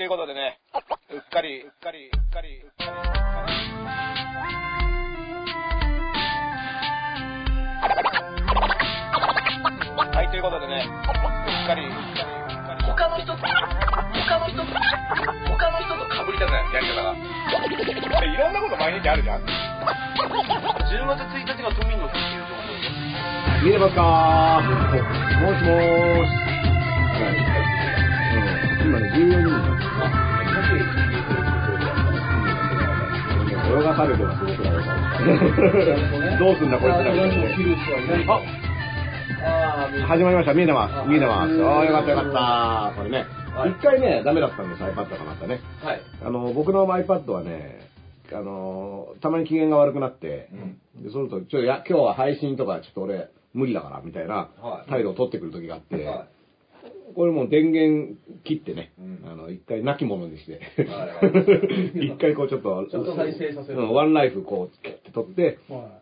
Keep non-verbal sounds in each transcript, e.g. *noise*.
ということでね、うっかり、うっかり、うっかり、うっかり、うっかり。はい、ということでね、うっかり、うっかり、うっかり。他の人と、他の人と、他の人と被りたくない、やり方が。いろんなこと毎日あるじゃん。10月1日が都民の日っていう情報です。見れますか？もしもーし。はい。うん。今ね、14人だ。泳がされてますね、僕らはどうすんだ、こなね。あ始まりました。見えてます。見えてます。ああ、よかったよかった。これね。一回ね、ダメだったんです、iPad がまたね。はい。あの、僕の iPad はね、あの、たまに機嫌が悪くなって、でそうすると、ちょっとや、今日は配信とかちょっと俺、無理だから、みたいなはい態度を取ってくる時があって、はこれもう電源切ってね、うんあの、一回亡き者にして、はい一回こうちょっと、ちょっと再生させるうんワンライフこう、キュッて取って、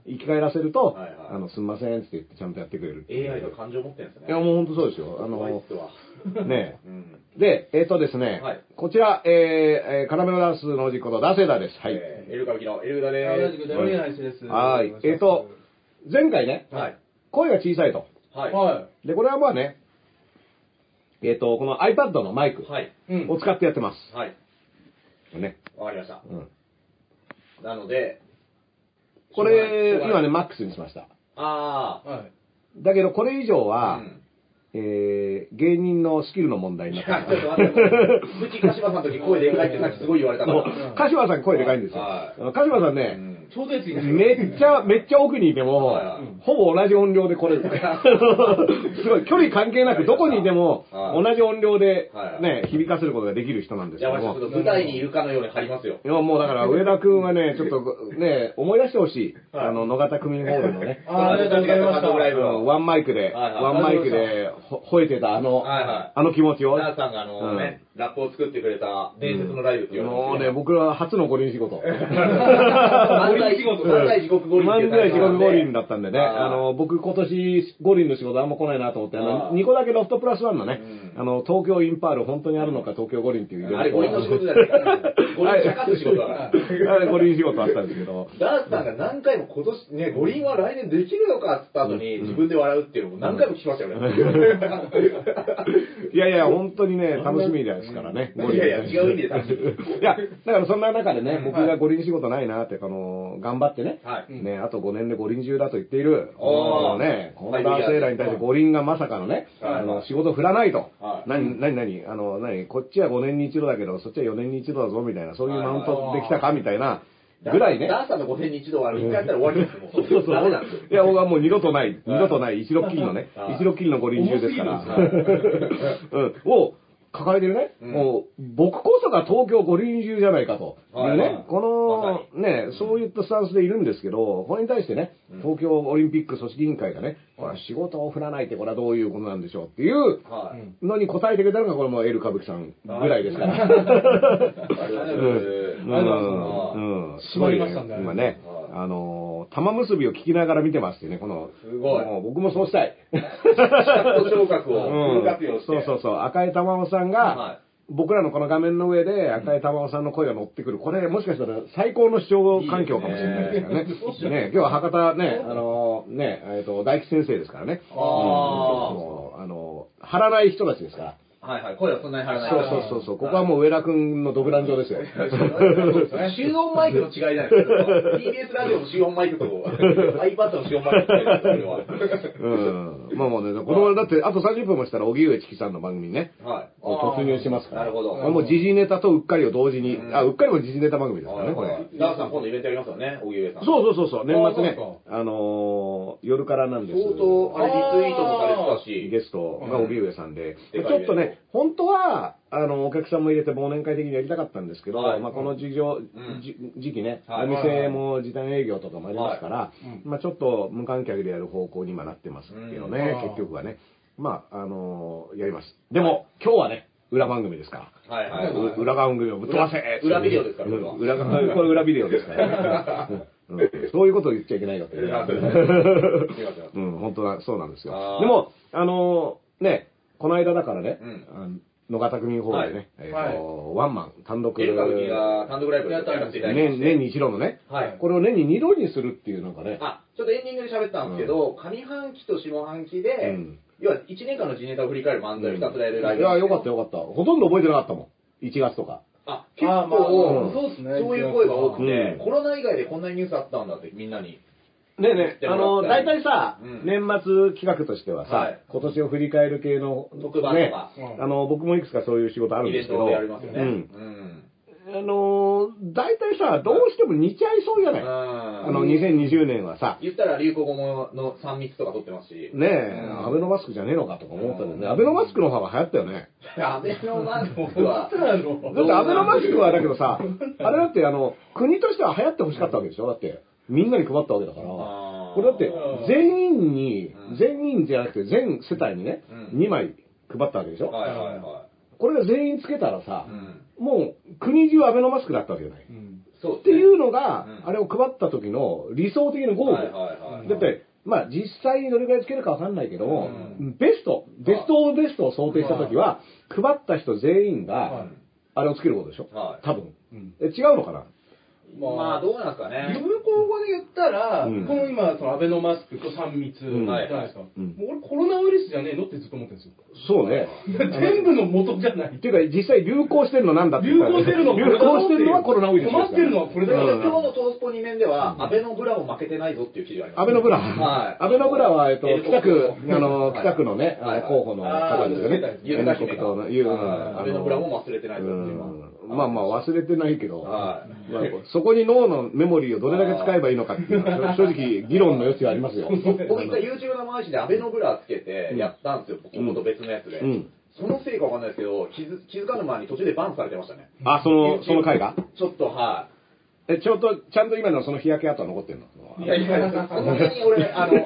生き返らせると、はいはいあの、すんませんって言ってちゃんとやってくれる。い。AI と感情持ってるんですね。いや、もう本当そうですよ。あのね *laughs* うん。で、えっ、とですね、はいこちら、えー、えー、カラメロダンスのおじこと、ダセダです。はい。えーエルカビキのエルダです。はい。えっ、と、前回ね、す。はい。声が小さいと。はい。はで、これはまあね、えっ、と、この iPad のマイクはい。い。うん。を使ってやってます。はい。ね。わかりました。うん。なので、これ、今ね、マックスにしました。あはい。だけど、これ以上あ。は、うんえー、芸人のスキルの問題になっていや、ちょっと待って、プチ鹿島さんの時声でかいってさっきすごい言われたから。、鹿島さん声でかいんですよは。鹿島さんうね、んちょうどいいついめっちゃ、めっちゃ奥にいてもほぼ同じ音量でこれ、*laughs* すごい、距離関係なく、どこにいても、はい。同じ音量ではい、ね、響かせることができる人なんですけ舞台にいるかのように張りますよ。いや、もうだから、上田くんはね、ちょっとね、思い出してほしい。はい。あの、野方区民ホールのね、あーありがとうございました単独ライブうんワンマイクで、ワンマイクでほ吠えてたあの、あの気持ちを。ダーさんがあのね、ラップを作ってくれた伝説のライブって言われて。もうね、僕ら初の五輪仕事。*laughs* 漫才仕事、漫才地獄五輪漫才地獄五輪だ。だったんでね、あの、僕今年五輪の仕事あんま来ないなと思って、ああの、ー。2個だけロフトプラスワンのね、うん。あの、東京インパール本当にあるのか東京五輪っていうあれ五輪の仕事じゃないか。ら。*laughs* 五輪茶化す仕事だから。あれ五輪仕事あったんですけど、ダースさんが何回も今年ね、五輪は来年できるのかって言った後に自分で笑うっていうのも何回も聞きましたよね。*laughs* いやいや、本当にね、楽しみですからね。いやいや違う意味で楽しみいや、だからそんな中でね、うん。僕が五輪仕事ないなって、あの、頑張ってね、はい。ね、あと5年で五輪中だと言っている、おのね、この男性らに対して五輪がまさかのね、はい。あの、仕事振らないと。は。い。何、何、何、あの、何、こっちは5年に一度だけど、そっちは4年に一度だぞ、みたいな、そういうマウントできたか、みたいな、ぐらいね。ダースさんの5年に一度は、一回やったら終わりですよ。もそうそうそう。いや、僕はもう二度とない、二度とない、一六きりのね。はい、一六きりの五輪中ですから。*laughs* うん。を抱えてるね、うん。もう、僕こそが東京五輪中じゃないかと。い。うね、はい。はいこの、ね、そういったスタンスでいるんですけど、これに対してねうん、東京オリンピック組織委員会がね、これは仕事を振らないってこれはどういうことなんでしょうっていうはい。のに答えてくれたのが、これもエル歌舞伎さんぐらいですから。ありがとうございます。うん。締まりました今ね。はい、あのー、玉結びを聞きながら見てますってね、この、すごいもう僕もそうしたい。視覚と聴覚をフル活用して。そうそうそう、赤井玉緒さんが、は僕らのこの画面の上で赤井玉緒さんの声が乗ってくる。これ、もしかしたら最高の視聴環境かもしれないですからね。いいねね今日は博多ね、あのーね、えっと、大吉先生ですからね。あーうんあのー張らない人たちですから。はいはい。声はそんなに張らないそうそうそうそう。ここはもう上田くんの独壇場ですよ。*laughs* 集音マイクの違いじゃないですか。TBS ラジオの集音マイクと iPad の集音マイクの違いですそれは。うん。まあもうね、このだって、あと30分もしたら、荻上チキさんの番組にね、はい。突入しますから。なるほど。もう時事ネタとうっかりを同時に、うんあ、うっかりも時事ネタ番組ですからね、これ。ダースさん今度イベントやりますよね、荻上さん。そうそうそうそう、年末ねあのー、夜からなんです相当、あれリツイートもされてたし。ゲストが荻上さんで、うんちょっとね、本当は、あの、お客さんも入れて忘年会的にやりたかったんですけど、はい。まあこの事情、ん。じ時期ね、はい。お店も時短営業とかもありますから、はい。まあちょっと無観客でやる方向に今なってますけどね、うん。結局はね。まあ、あのーやります。でも、今日はね、裏番組ですから。はい。はい。う裏番組をぶっ飛ばせ。裏裏ビデオですから裏がこれ裏ビデオですから、*laughs* うん。うん。そういうことを言っちゃいけないよって。うん、本当はそうなんですよ。でも、あのーね、この間だからね、うんあの野方組ホールでね、えっはいと、ワンマン、単独、エル歌舞伎が単独ライブやらせていただきまして。年年に一度のね、はい。これを年に二度にするっていうなんかね、あ、ちょっとエンディングで喋ったんですけど、上半期と下半期で、うん要は1年間の地ネタを振り返る漫才をひたすらやるライブいや、よかったよ。よかった。ほとんど覚えてなかったもん。1月とか。あ、結構、そうですね。そういう声が多くて、うんコロナ以外でこんなにニュースあったんだってみんなに。ねえねえ、あの、大体さ、うん。年末企画としてはさ、はい。今年を振り返る系の、特番とねか、うん。あの、僕もいくつかそういう仕事あるんですけど。あの、大体さ、どうしても似ちゃいそうじゃない、ああの、2020年はさ、言ったら流行語もの3密とか撮ってますし。ねえ、うん。アベノマスクじゃねえのかとか思ったんだよね。うん。アベノマスクの方が流行ったよね。アベノマスクは、だってアベノマスクはだけどさ、あれだってあの、国としては流行ってほしかったわけでしょ？だって、みんなに配ったわけだから。これだって、全員にうん、全員じゃなくて全世帯にね、うん。2枚配ったわけでしょ？はいはいはこれが全員つけたらさ。もう国中アベノマスクだったわけじゃない。うん。そうっていうのがう、ん。あれを配った時の理想的なゴール。はいはいはい。だって、まあ実際にどれぐらいつけるかわかんないけども、うベスト、ベストオブベストを想定した時は、配った人全員はがい、あれをつけることでしょ？はい。多分。うん。え違うのかな？まあ、どうなんですかね。流行語で言ったら、うんこの今、そのアベノマスクと3密じうんゃないですか？うんもう俺コロナウイルスじゃねえのってずっと思ってるんですよ。そうね。全部の元じゃない。っていうか、実際流行してるのなんだって流言ったら行してるの流行してるのはコロナウイルス困ってるのはこれだよ。うん今日のトースポ2面では、アベノブラも負けてないぞっていう記事があります。アベノブラ。はい。アベノブラは、えっと、北区、のあの、はい北区のね、候補の方ですよね。ゆるか姫が。ゆるはいアベノブラも忘れてないぞっていうのはうんまあまあ忘れてないけど、はいまあ *laughs* そこに脳のメモリーをどれだけ使えばいいのかっていうのは、正直議論の余地はありますよ。*laughs* 僕一回 YouTube 生配信でアベノブラつけてやったんですよ、ここと別のやつで。うん。そのせいかわかんないですけど、気づ気づかぬ間に途中でバンされてましたね。あ、その、その回が？ちょっと、はえ、ちょっと、ちゃんと今のその日焼け跡は残ってるの？い。いやいや、そんなに俺、あの、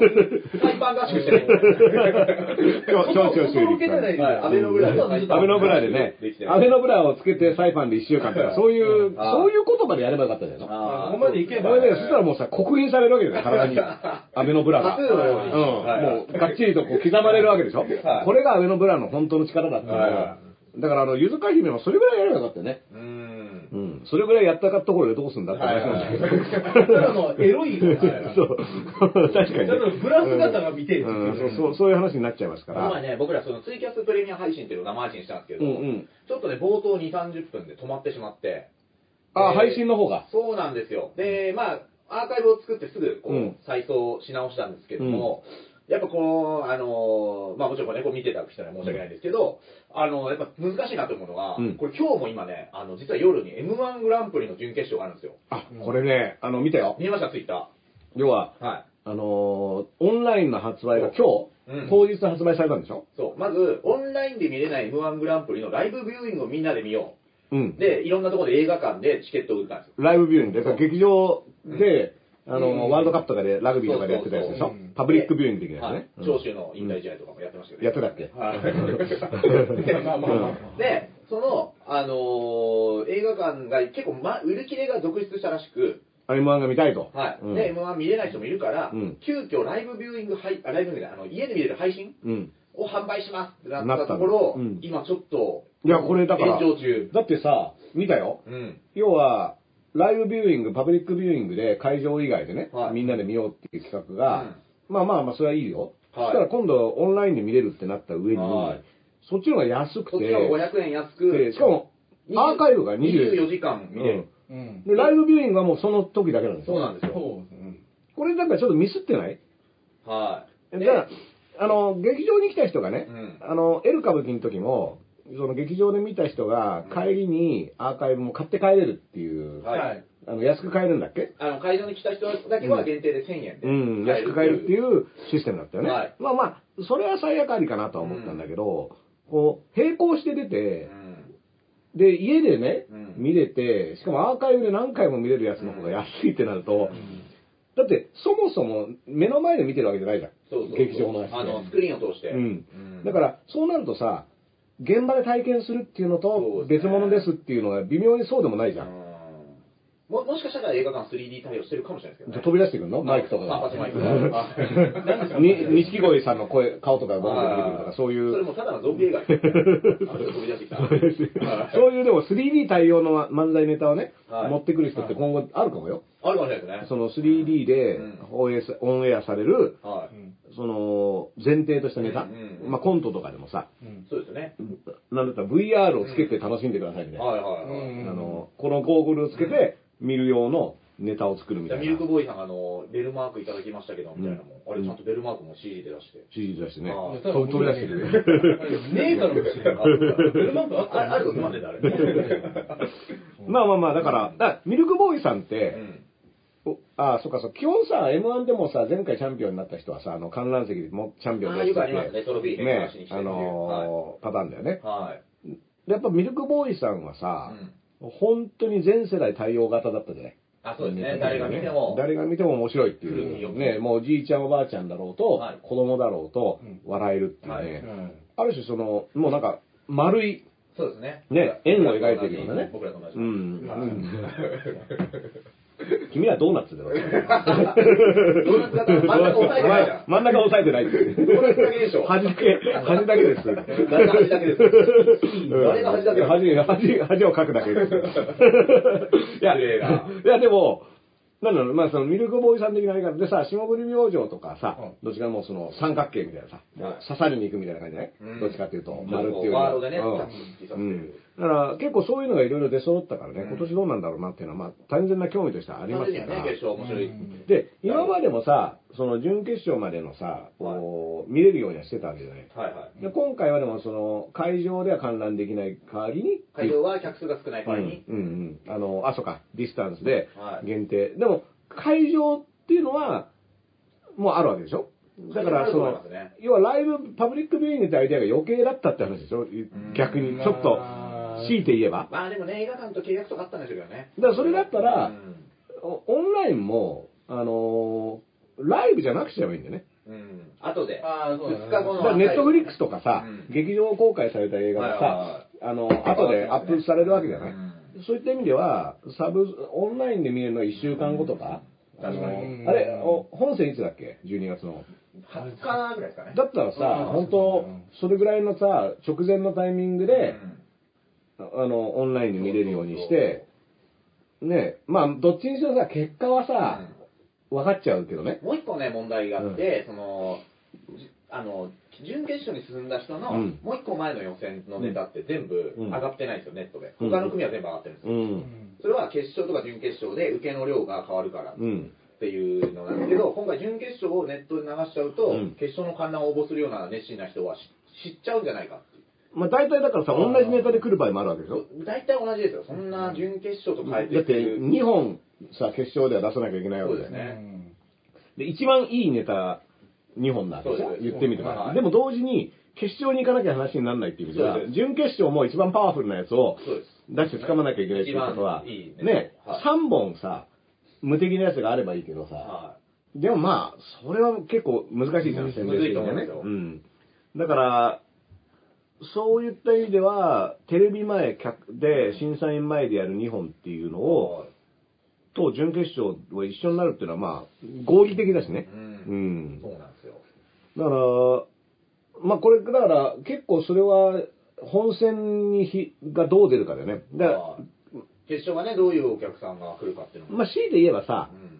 裁判合宿してないんで。超超超修理受けてないはい、アベノブラで。アベノブラでねアベノブラをつけてサイパンで1週間とか、そういう、そういう言葉でやればよかったじゃないのあーここまでいけばこれね、そしたらもうさ、刻印されるわけだよ、体に。アベノブラが。うん。はいもう、がっちりとこう刻まれるわけでしょはいこれがアベノブラの本当の力だっていうのをはだから、あの、ゆずか姫もそれぐらいやればよかったよね。うーん。うん。それぐらいやったかところでどうすんだって話なんだけど。ただのエロい話だよ *laughs* そう。*laughs* 確かにね。ただのブラ姿が見てるってうん、そういうそう、そういう話になっちゃいますから。この前ね、僕らそのツイキャスプレミア配信っていうのを生配信したんですけど、うんうん。ちょっとね、冒頭2、30分で止まってしまって。あ、で配信の方が。そうなんですよ。で、まあ、アーカイブを作ってすぐ、こう、うん再送し直したんですけども、やっぱこう、あのーまあもちろんこれね、こう見てた人には申し訳ないんですけど、あの、やっぱ難しいなと思うのが、うんこれ今日も今ね、あの、実は夜に M1 グランプリの準決勝があるんですよ。あ、これね、あの、見たよ。見えました、ツイッタ要は、ー。はい。あのーオンラインの発売が今うん日、当日発売されたんでしょ？そう。まず、オンラインで見れない M1 グランプリのライブビューイングをみんなで見ようんう。。で、いろんなところで映画館でチケットを売ったんですよ。ライブビューイングで、劇場で、あうんの、ワールドカップとかでラグビーとかでやってたやつでしょ？パブリックビューイング的なやつはいね。。うん長州の引退試合とかもやってましたけど。やってたっけ？はい。*laughs* で、その、あのー映画館が結構、ま、売り切れが続出したらしく、M1 が見たいと。はい。うんで、M1 見れない人もいるから、うん急遽ライブビューイングライブビューイングじゃないあの、家で見れる配信うん。を販売しますってなったたところ、うん今ちょっと、いやこれだから。だってさ、見たよ。うん。要は、ライブビューイング、パブリックビューイングで会場以外でね、はいみんなで見ようっていう企画が、まあまあまあ、それはいいよ。はいそしたら今度オンラインで見れるってなった上に、はいそっちの方が安くて、こっちの方が500円安く、でしかも、アーカイブが20 24時間見れる。うん。で、ライブビューイングはもうその時だけなんですよ。そうなんですよ。これなんかちょっとミスってない？はい。だから、あの、劇場に来た人がね、うんあの、エル歌舞伎の時も、その劇場で見た人が帰りにアーカイブも買って帰れるっていう、はいはい。あの、安く買えるんだっけ？あの、会場に来た人だけは限定で1000円で。うん、安く買えるっていうシステムだったよね。はいまあまあ、それは最悪ありかなとは思ったんだけど、こう、並行して出てう、ん。で、家でね、うん見れて、しかもアーカイブで何回も見れるやつの方が安いってなると、だって、そもそも目の前で見てるわけじゃないじゃん。そうそうそう。劇場のやつであの、スクリーンを通して。うん。だから、そうなるとさ、現場で体験するっていうのと別物ですっていうのが微妙にそうでもないじゃん。ももしかしたら映画館 3D 対応してるかもしれないですけどね。飛び出してくるの？マイクとかが。あパスマイクが。何ですかに錦鯉さんの声、顔とかがボンボン出てくるとか、そういう。それもただのゾンビ映画ですよね。あ飛び出してきた。そういうでも 3D 対応の漫才ネタをね、はい持ってくる人って今後あるかもよ。あるかもしれないですね。その 3D でうん放映さオンエアされる、はい。その前提としたネタ、うんうんうんまあコントとかでもさ、うんそうですよね。なんだったら VR をつけて楽しんでくださいみたいな。はいはいはい。うんあの、このゴーグルをつけて見る用のネタを作るみたいな。ミルクボーイさんがあの、ベルマークいただきましたけど、みたいなのも、あれちゃんとベルマークも CG で出して。CG 出してね。あただ飛び飛び出してるね。ねえだろうし。ベルマークあったあれ、あれとなんでだ、あれ。まあまあまあ、だから、だミルクボーイさんっうて、ん。おあそっかそう、基本さ、M1 でもさ、前回チャンピオンになった人はさ、あの、観覧席でもチャンピオンああ、よ出してくありますね、トロフィー返ねあのーパターンだよね。はい。でやっぱミルクボーイさんはさう、ん本当に全世代対応型だったじゃない。あ、そうですね。誰が見ても。誰が見ても面白いっていう。ね、もうおじいちゃんおばあちゃんだろうと、はい子供だろうとうん、笑えるっていうね、はいうんある種その、もうなんか、丸い、そうですね。ね円を描いてるようなね僕らと同じ。うんはい *laughs* 君はドーナツだろ。ドーナツ型真ん中押さえてないじゃん。真ん中押さえてないだけでしょ。端だけ、端だけです。誰が端だけです誰が端だけ端、端、端を書くだけです。*laughs* いや、いやでも、なんだろう、まあそのミルクボーイさん的な言い方でさ、霜降り明星とかさ、どっちかもうその三角形みたいなさ、はい。刺さりに行くみたいな感じじゃない、うん。どっちかっていうと、うん丸っていうよりワードでねうん。だから結構そういうのがいろいろ出揃ったからね、うん。今年どうなんだろうなっていうのは、まあ単純な興味としてはありますから。ね。で、今までもさ、その準決勝までのさ、こう見れるようにはしてたわけじゃない。はいはい。で今回はでもその会場では観覧できない代わりに会場は客数が少ない場合に。うんうんうん。あのあそうか。ディスタンスではい。限定、でも会場っていうのはもうあるわけでしょ？だからそのね。要はライブパブリックビューイングってアイデアが余計だったって話でしょ？逆にちょっと強いて言えば。まあでもね、映画館と契約とかあったんでしょうけどね。だからそれだったらオンラインもあのーライブじゃなくちゃえばいいんだよねうん。後で。あーそうだね2日後の。ネットフリックスとかさ、うん劇場公開された映画がさ、はあの、後でアップされるわけじゃない、うんそういった意味では、サブ、オンラインで見れるのは1週間後とか、あの、確かにあれ、お本戦いつだっけ ?12 月の。20日ぐらいですかね。だったらさ、うん本当それぐらいのさ、直前のタイミングで、うんあの、オンラインで見れるようにして、ね、まあ、どっちにしろさ、結果はさ、分かっちゃうけどね。もう一個ね、問題があって、その、じあの、準決勝に進んだ人の、うんもう一個前の予選のネタって全部うん上がってないんですよ、ネットで。うん他の組は全部上がってるんですうよ。ん。それは決勝とか準決勝で受けの量が変わるからっうん。ていうのなんですけど、今回準決勝をネットで流しちゃうと、うん決勝の観覧を応募するような熱心な人は知知っちゃうんじゃないか。まあ、大体だからさ、同じネタで来る場合もあるわけでしょ？大体同じですよ。そんな準決勝と変えてだって、る2本さ、決勝では出さなきゃいけないわけだよそうですね。で、一番いいネタ2本なわけでしょ？そうです。言ってみても、はいでも同時に、決勝に行かなきゃ話にならないっていう意味で準決勝も一番パワフルなやつを。出して掴まなきゃいけないっていうことは、ね。ね、はい。3本さ、無敵なやつがあればいいけどさ、はでもまあ、それは結構難しいじゃん、む宣伝的にはね。うん。だから、そういった意味では、テレビ前客で、審査員前でやる2本っていうのい。を、と準決勝は一緒になるっていうのは、まあ、合理的だしね。う。うんん。そうなんですよ。だから、まあこれ、だから結構それは、本戦にひがどう出るかだよね。だから、はい決勝がね、どういうお客さんが来るかっていうのも。まあ強いて言えばさう、ん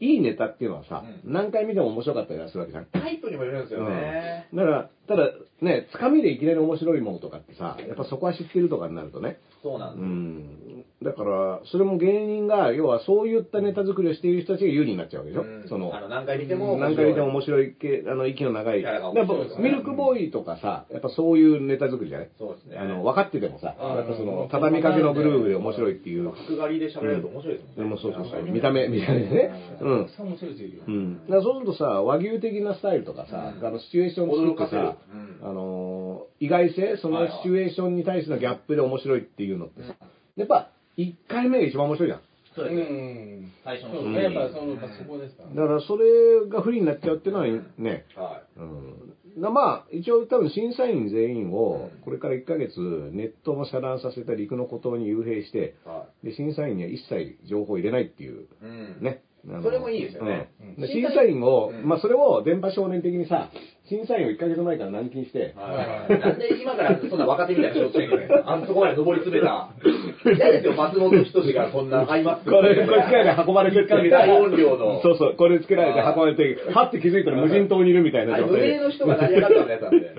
いいネタっていうのはさ、うん何回見ても面白かったりはするわけじゃん。タイプにもよるんですよね。だから、ただ、ね、つかみでいきなり面白いものとかってさ、やっぱそこは知ってるとかになるとね。うそうなんですよ。ん。だから、それも芸人が、要はそういったネタ作りをしている人たちが有利になっちゃうわけでしょ？うんその、あの何回見ても何回見ても面白い系、あの、息の長い。キャラがやっぱミルクボーイとかさ、やっぱそういうネタ作りじゃない？そうですね。あの、分かっててもさ、うんやっぱその、畳みかけのグルーヴで面白いっていう。角刈りで喋れると面白いですもんね。でもそうそうそう。見た目、見た目でね。うん。たくさん面白い人いるよ。うん。だからそうするとさ、和牛的なスタイルとかさ、うんあの、シチュエーション作ってさ、あのー、意外性、そのシチュエーションに対してのギャップで面白いっていうのってさ、やっぱ、1回目が一番面白いじゃん。うそうですね。ん。最初のそうね、やっぱその、そこですからね。だからそれが不利になっちゃうっていうのはね、はうん。なまあ、一応多分審査員全員をうん、これから1ヶ月、ネットも遮断させた陸の孤島に幽閉して、はで、審査員には一切情報を入れないっていう、い。うん。ね。それもいいですよねうんで審査員を、うんまあそれを電波少年的にさ、審査員を1ヶ月前から軟禁して、はい。なんで今からそんな若手みたいな仕事しなきゃいけないんですかあんそこまで上り詰めた。*laughs* 嫌ですよ、松本人志がこんなアイマスクこれ、これ機械で運ばれてってみたいな。大音量の。そうそう、これつけられて運ばれて、はって気づいたら無人島にいるみたいなあれ無名状態で。の人が成り上がったようなやつなんで。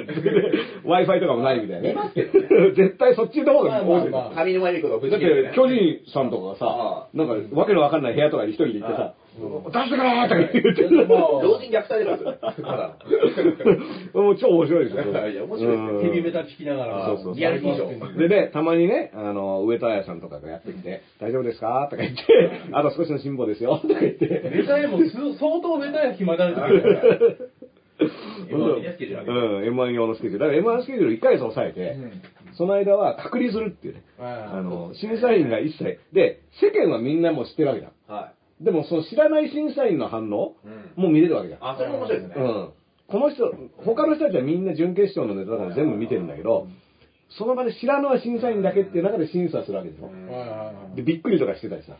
*laughs* Wi-Fi とかもないみたいな。見ますけどね。絶対そっちの方が多い上沼恵美子がぶだって巨人さんとかがさあ、なんか、わけのわかんない部屋とかに一人で行ってさ、出してくれーとか言ってちょっともう老人虐待ですよ。ただもう超面白いですよ。*laughs* いや面白いですよヘビメタ聞きながら。そうそうリアル以上でね、たまにね、あの、上戸彩さんとかがやってきて、大丈夫ですかとか言って、*laughs* あと少しの辛抱ですよ、とか言って。メタへもす相当メタへ暇だね。うん、M1 用のスケジュール。だから M1 スケジュール1ヶ月抑えて、その間は隔離するっていうね。ああの、審査員が一切。で、世間はみんなもう知ってるわけじゃん。はでも、その知らない審査員の反応い。うん。もう見れるわけじゃん。あ、それも面白いですね。うん。この人、他の人たちはみんな準決勝のネタとかも全部見てるんだけど、その場で知らぬは審査員だけっていう中で審査するわけですよ。うんはいはいはいで、びっくりとかしてたりさ、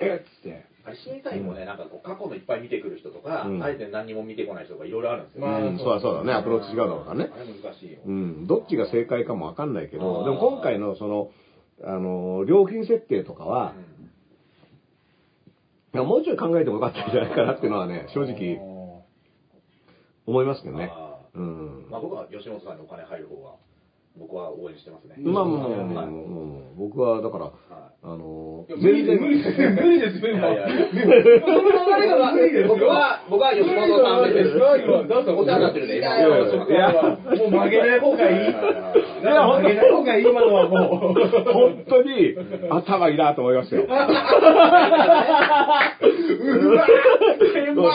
え？っつって、審査員もね、なんかこう過去のいっぱい見てくる人とか、うんあえて何にも見てこない人とかいろいろあるんですよ。まあうん、そうだそうだね、アプローチ違うだろうからね。あれ難しいよ。うん、どっちが正解かもわかんないけど、でも今回のその、あの、料金設定とかは、いやもうちょい考えてもよかったんじゃないかなっていうのはね、正直思いますけどね。うん。まあ僕は吉本さんにお金入る方が、僕は応援してますね。まあまあまあ僕はだから、はいあのいや、無理です、無理です、無理です、無理いやいやいやその流れが無理です。よ。僕は、僕は吉本さん目です。だってお世話になってる今いやもう曲げない方がいい。いや曲げない方がいい、今のはもう。本当に頭いいなと思いましたよ。うわ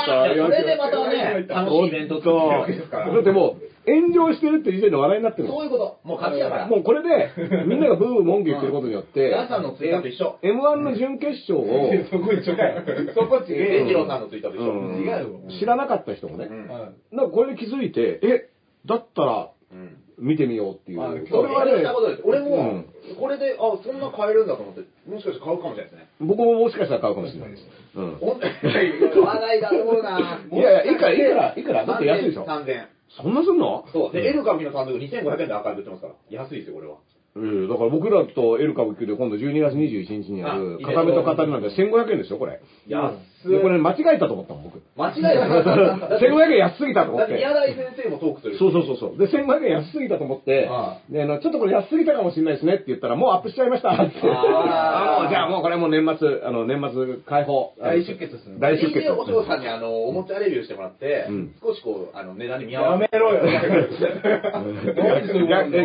それでまたね、楽しいイベント作ってるわけです。から。だってもう、炎上してるって時点で笑いになってるそういうこと。もう勝ちだから。もうこれで、*laughs* みんながブーブー文句言ってることによって、皆さんのツイッターと一緒。M1 の準決勝を、*laughs* そこ一緒かよ。*laughs* そこ違えよ。伝次郎さんのツイッターと一緒。うん違うよ知らなかった人もね、うんはいなんかこれで気づいて、え、だったらうん見てみようっていう。あそう、れはね俺したことです。俺うもん、これで、あ、そんな買えるんだと思って、もしかして買うかもしれないですね。僕ももしかしたら買うかもしれないです。うん。ほん買わないだろうな。いやいやいくらいくらいくらだって安いでしょ3000円。そんなすんの？そう。で、L 歌舞伎の単独2500円でアーカイブ売ってますから。安いですよ、これは。うん、だから僕らと L 歌舞伎で今度12月21日にあるあ片目と片目なんて1500円ですよ、これ。安で、これ間違えたと思ったもん、僕。間違いない。1500円安すぎたと思っだってて。宮台先生もトークするしそうそうそうそう。で、1500円安すぎたと思ってあ、で、あの、ちょっとこれ安すぎたかもしれないですねって言ったら、もうアップしちゃいましたって。あーあもうじゃあもうこれもう年末、あの、年末開放。大出血ですね大出血。お嬢さんにあの、おもちゃレビューしてもらって、うん少しこう、あの、値段に見合わやめろよ。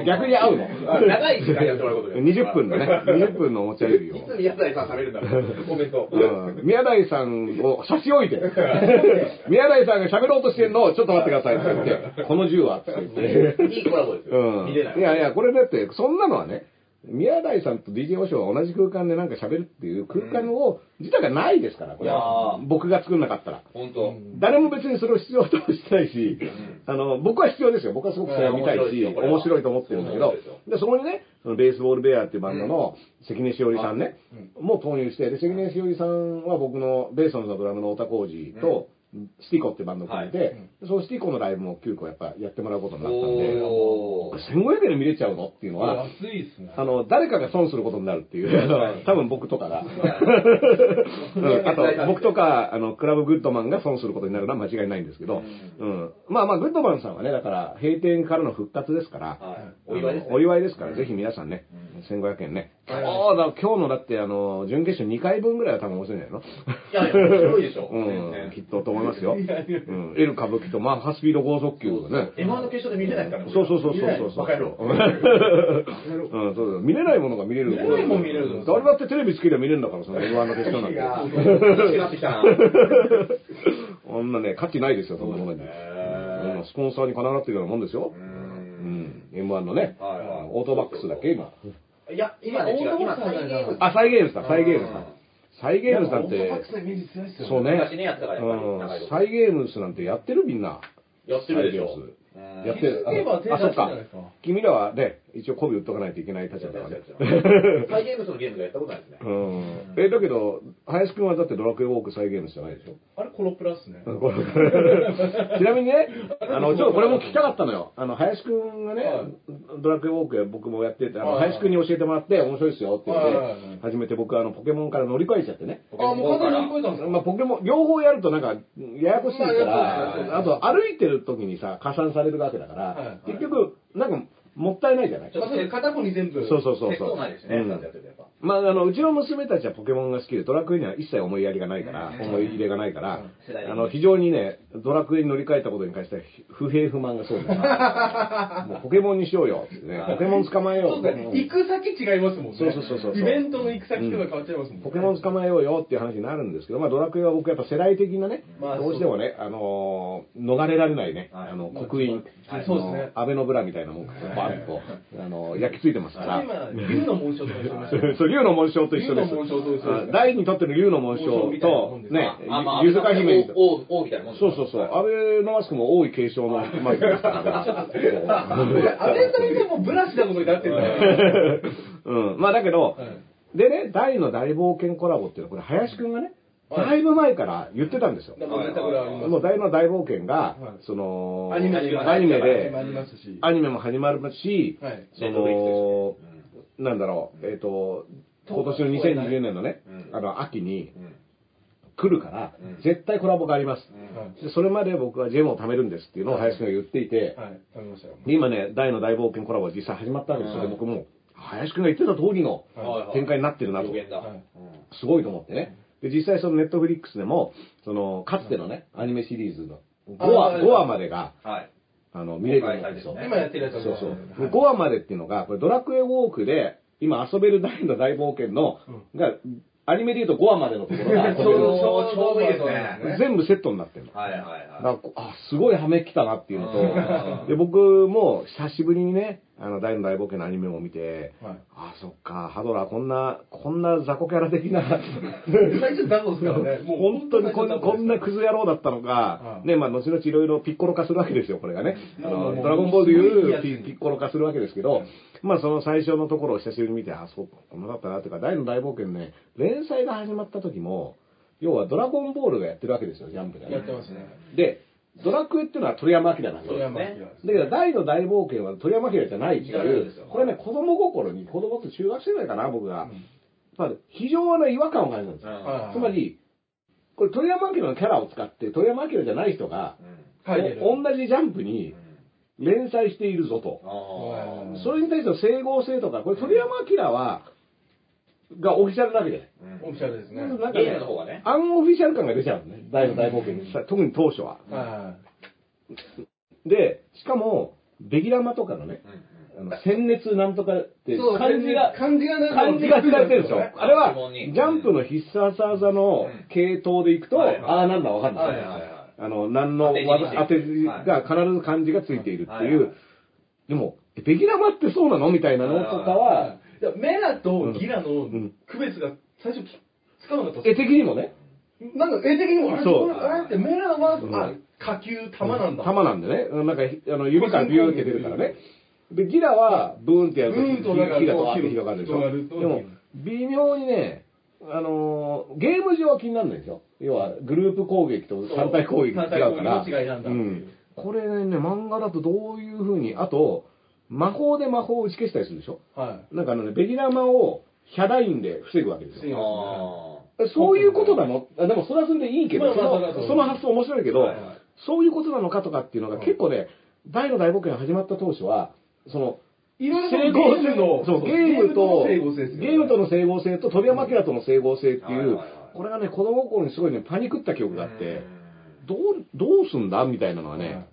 逆に合うの長い時間やってもらうことで。20分のね、20分のおもちゃレビューを。いつ宮台さん喋るんだろう。コメント。うん宮台さんを差し置いて、*laughs* 宮台さんが喋ろうとしてるのを、ちょっと待ってくださいって言って、*laughs* この銃はって言って。いいコラボですよ。うん。いやいや、これだって、そんなのはね、宮台さんと DJ おしょが同じ空間でなんか喋るっていう空間を、自体がないですから、これ。はー。僕が作んなかったら。本当。誰も別にそれを必要とはしてないし、あの、僕は必要ですよ。僕はすごくそれを見たいし、うん面白いと思ってるんだけど。で、そこにね、そのベースボールベアっていうバンドの関根しおりさんね、もう投入して、で、関根しおりさんは僕のベースのドラムの太田浩二と、スティコってバンドを組んでて、そのスティコのライブも9個やっぱやってもらうことになったんで、おー。1500円で見れちゃうの？っていうのは、安いっすね。あの、誰かが損することになるっていう、*laughs* 多分僕とかが。うんあと、僕とか、あの、クラブグッドマンが損することになるのは間違いないんですけど、うん。まあまあ、グッドマンさんはね、だから、閉店からの復活ですから、はい。お祝いですね。お祝いですから、ぜひ皆さんね、1500円ね。ああ、だ今日のだって、あの、準決勝2回分ぐらいは多分面白いんじゃないの？いやいや面白いでしょうんきっとと思いますよ。うん。L 歌舞伎とマッハスピード高速球がね。M1 の決勝で見れないからね。そうそうそうそうそうそう。そうだ。見れないものが見れる。見れないもん見れるの誰だってテレビつけりゃ見れるんだから、その M1 の決勝なんて。楽しくなってきたな。*laughs* こんなね、価値ないですよ、そんなものに。うんスポンサーに金払ってるようなもんですよ。うん。M1 のね、オートバックスだっけ、今。いや、今ね、違う。今、サイゲームズ。あ、サイゲームズだ、サイゲームズだうん。サイゲームズなんてオートバック、スのイメージ強いっすよね。そうね。昔ね、やってたから、サイゲームズなんてやってるみんな。やってるでしょ。うんやってる。あ、そっか。君らはね、一応媚び売っとかないといけない立場だからね。サイゲームスのゲームがやったことないですね。うん。え、だけど、林くんはだってドラクエウォーク再現じゃないでしょ？あれコロプラっすね。*laughs* ちなみにね、あの、ちょっとこれも聞きたかったのよ。あの、林くんがねはい、ドラクエウォーク僕もやってて、あの、林くんに教えてもらって面白いですよって言って、初めて僕あの、ポケモンから乗り換えちゃってね。あ、もう完全に乗り越えたんですか？まあ、ポケモン、両方やるとなんか、ややこしいかまあら、あと歩いてる時にさ、加算されるわけだから、はい結局、なんか、もったいないじゃない片方に全部。そうそうそう結そう。構ないですね、うんまあ、あの、うちの娘たちはポケモンが好きで、ドラクエには一切思いやりがないから、うん思い入れがないから、あの、非常にね、ドラクエに乗り換えたことに関しては不平不満がそうだ *laughs* もうポケモンにしようよってね、ポケモン捕まえよそううですね。行く先違いますもんね。そうそうそうそうイベントの行く先とか変わっちゃいますもんね。ポケモン捕まえようよっていう話になるんですけど、まあ、ドラクエは僕やっぱ世代的なね、まあどうしてもね、あのー逃れられないね、はいあの、刻印、はいあのそうですね安倍のブラみたいなもんがバッと、あの、焼き付いてますから。今、竜の紋章とか一緒ですそう、竜の紋章と一緒です。竜の紋章と一緒ですあ大にとっての竜の紋章とね、ゆずか姫王、王みたいなもんそうそうそう。安倍のマスクも多い継承のマイクですから。安倍さんがもうブラシなことになってるんだよ。*laughs* うん。まあだけど、はいでね、大の大冒険コラボっていうのは、これ林くんがね、はいだいぶ前から言ってたんですよ。もう大の大冒険が、はいその、アニメで、ますし。アニメも始まるし、はいそのなんだろう、えっ、と、今年の2020年のね、あの、秋にうん。来るから、うん。絶対コラボがあります。それまで僕はジェムを貯めるんですっていうのを林くんが言っていて、今ね、大の大冒険コラボが実際始まったわけですよ。うんで僕も、林くんが言ってた通りの展開になってるなと。すごいと思ってね。で、実際そのネットフリックスでも、その、かつてのね、アニメシリーズの5あ話、はい。5話までが、はい。あの、見れるようになってるんですよ公開されてるね今やってるやつはそうそう。はい。5話までっていうのが、これドラクエウォークで、今遊べる大の大冒険の、が、アニメで言うと5話までのところが *laughs* ちょうるど、ちょうどいいですね。全部セットになってるの。はいはいだはからあ、すごいハメ来たなっていうのうんと、で、僕も久しぶりにね、あの、大の大冒険のアニメを見て、はいあ、そっか、ハドラーこんな、こんな雑魚キャラ的な、最初ダボですからね。*laughs* もう本当にこんな、こんなクズ野郎だったのがは、いね、まあ、後々いろいろピッコロ化するわけですよ、これがね。あの、ドラゴンボールでいいうピッコロ化するわけですけど、まあ、その最初のところを久しぶりに見て、あ、そう、こんなだったな、というか、大の大冒険ね、連載が始まった時も、要はドラゴンボールがやってるわけですよ、ジャンプでね。やってますね。で、ドラクエっていうのは鳥山明なんですよ。鳥山明だけど、大の大冒険は鳥山明じゃないってい違うこれね、子供心に、子供って中学生ぐらいかな、僕が。まあ、非常な違和感を感じるんですよ。はいつまり、これ鳥山明のキャラを使って、鳥山明じゃない人が、書いてる。お同じジャンプに連載しているぞと。あそれに対しての整合性とか、これ鳥山明は、がオフィシャルなわけじゃない。ーオフィシャルですね。なんかねアンオフィシャル感が出ちゃうのね。大の大冒険に。さ特に当初は。はで、しかも、ベギラマとかのね、あの、鮮熱なんとかってい。そう漢字が、漢字が漢字が使われてるでしょ。あれはジャンプの必殺技の系統でいくと、ああ、なんだわかんない。あの、何の当てが必ず漢字がついているってはいいう。はい。でも、えベギラマってそうなのみたいなのとかは、メラとギラのん。区別が最初きつかなか絵的にもね、なんか絵的にも、あれ、あれってメラは、うん。あ、火球玉なんだ。玉なんでね、なんか、あの、指からビューって出るからね。で、ギラは、ブーンってやると、ブーンとワーって広がるでしょ。でも、微妙にね、あのーゲーム上は気にならないんですよ。要は、グループ攻撃と単体攻撃が違うから。違いなう。うん。これね、漫画だとどういう風に、あと、魔法で魔法を打ち消したりするでしょ？はなんかあのね、ベギラマをヒャダインで防ぐわけですよ。あそういうことなの？あでもそれはそれでいいけど、そのその発想面白いけど、はいはい。そういうことなのかとかっていうのが結構ね、大の大冒険が始まった当初は、その、い。いろいろ整合性の、そう、ゲームと、ゲームとの整合性との整合性と鳥山明との整合性っていうこれがね、子供心にすごいね、パニクった記憶があって、うどう、どうすんだみたいなのはね、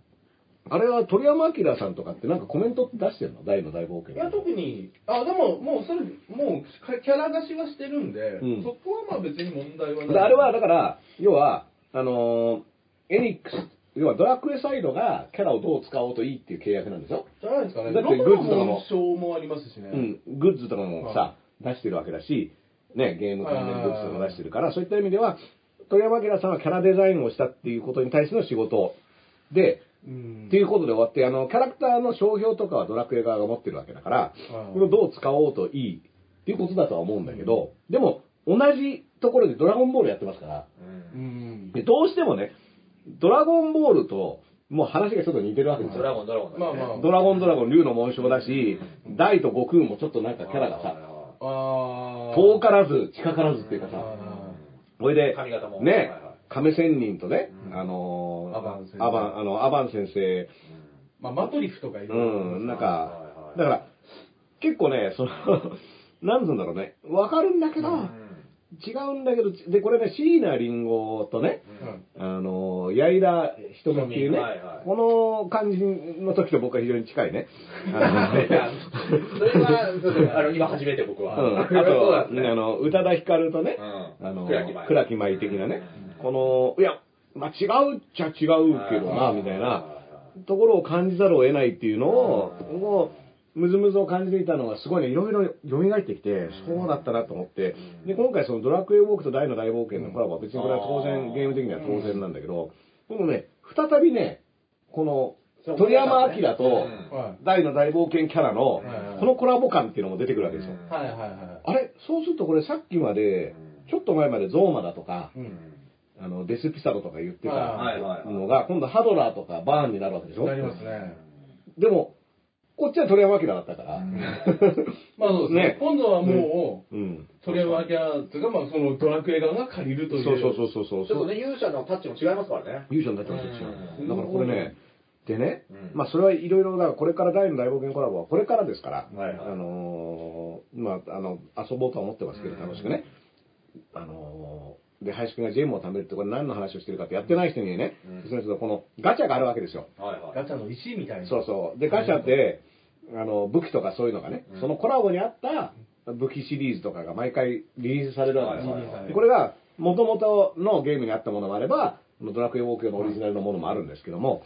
あれは鳥山明さんとかってなんかコメント出してるの？大の大冒険いや、特に、あ、でも、もう、それ、もう、かキャラ出しはしてるんで、うん。そこはまあ別に問題はない。であれは、だから、要は、あのーエニックス、要はドラクエサイドがキャラをどう使おうといいっていう契約なんですよ。じゃないですかね。だってグッズとかももありますしね。うん、グッズとかもさ、出してるわけだし、ね、ゲーム関連グッズとかも出してるから、そういった意味では、鳥山明さんはキャラデザインをしたっていうことに対しての仕事で、うんっていうことで終わって、あの、キャラクターの商標とかはドラクエ側が持ってるわけだから、うんこれをどう使おうといいっていうことだとは思うんだけど、でも、同じところでドラゴンボールやってますから、うんうんでどうしてもね、ドラゴンボールと、もう話がちょっと似てるわけですよ。ドラゴン、ドラゴン。まあまあドラゴンドラゴン、竜の紋章だし、大と悟空もちょっとなんかキャラがさ。遠からず、近からずっていうかさ、あこれで髪型も、ね亀仙人とね、うん。あのーアバン先生。アバン、あの、アバン先生、ーまあ、マトリフとかいる。うん、なんかはいはい、だから、結構ね、その、*laughs* なんつうんだろうね、わかるんだけど、うん違うんだけど、で、これね、椎名林檎とね、うん。あの、矢井田瞳っていうね、はいはい。この感じの時と僕は非常に近いね。いやそれは、そうですあの、今初めて僕は。うん、*laughs* あとねあの、宇多田ヒカルとね、うん。あの、倉木舞。的なね、うん。この、いや、まあ、違うっちゃ違うけどな、みたいなはところを感じざるを得ないっていうのを、うんもう、むずむずを感じていたのがすごいね、いろいろ蘇ってきて、そうだったなと思って、で、今回そのドラクエウォークと大の大冒険のコラボは別にこれは当う然、んゲーム的には当然なんだけど、でもね、再びね、この、鳥山明と大の大冒険キャラのこのコラボ感っていうのも出てくるわけですよ。あれそうするとこれさっきまで、ちょっと前までゾーマだとか、あの、デスピサロとか言ってたのが、今度ハドラーとかバーンになるわけでしょ。なりますね。でも、こっちは鳥山明だったから。*laughs* まあそうですね。ね今度はもう、うん。鳥山明というか、まあそのドラクエ側が借りるという。そうそうそうそうそう。ちょっとね、勇者のタッチも違いますからね。勇者になっちゃうんですようんだからこれね、でね、うんまあそれはいろいろ、だからこれから大の大冒険コラボはこれからですから、はいはいあのーまあ、あの、遊ぼうとは思ってますけど、うん楽しくね。あのーで、林くんがジェムを貯めるってこれ何の話をしてるかってやってない人にね、うん説明するとこのガチャがあるわけですよ。はいはい。ガチャの石みたいな。そうそう。で、ガチャって、あの、武器とかそういうのがね、うんそのコラボにあった武器シリーズとかが毎回リリースされるわけですよはいはいはいでこれが、元々のゲームにあったものもあれば、ドラクエウォークのオリジナルのものもあるんですけども、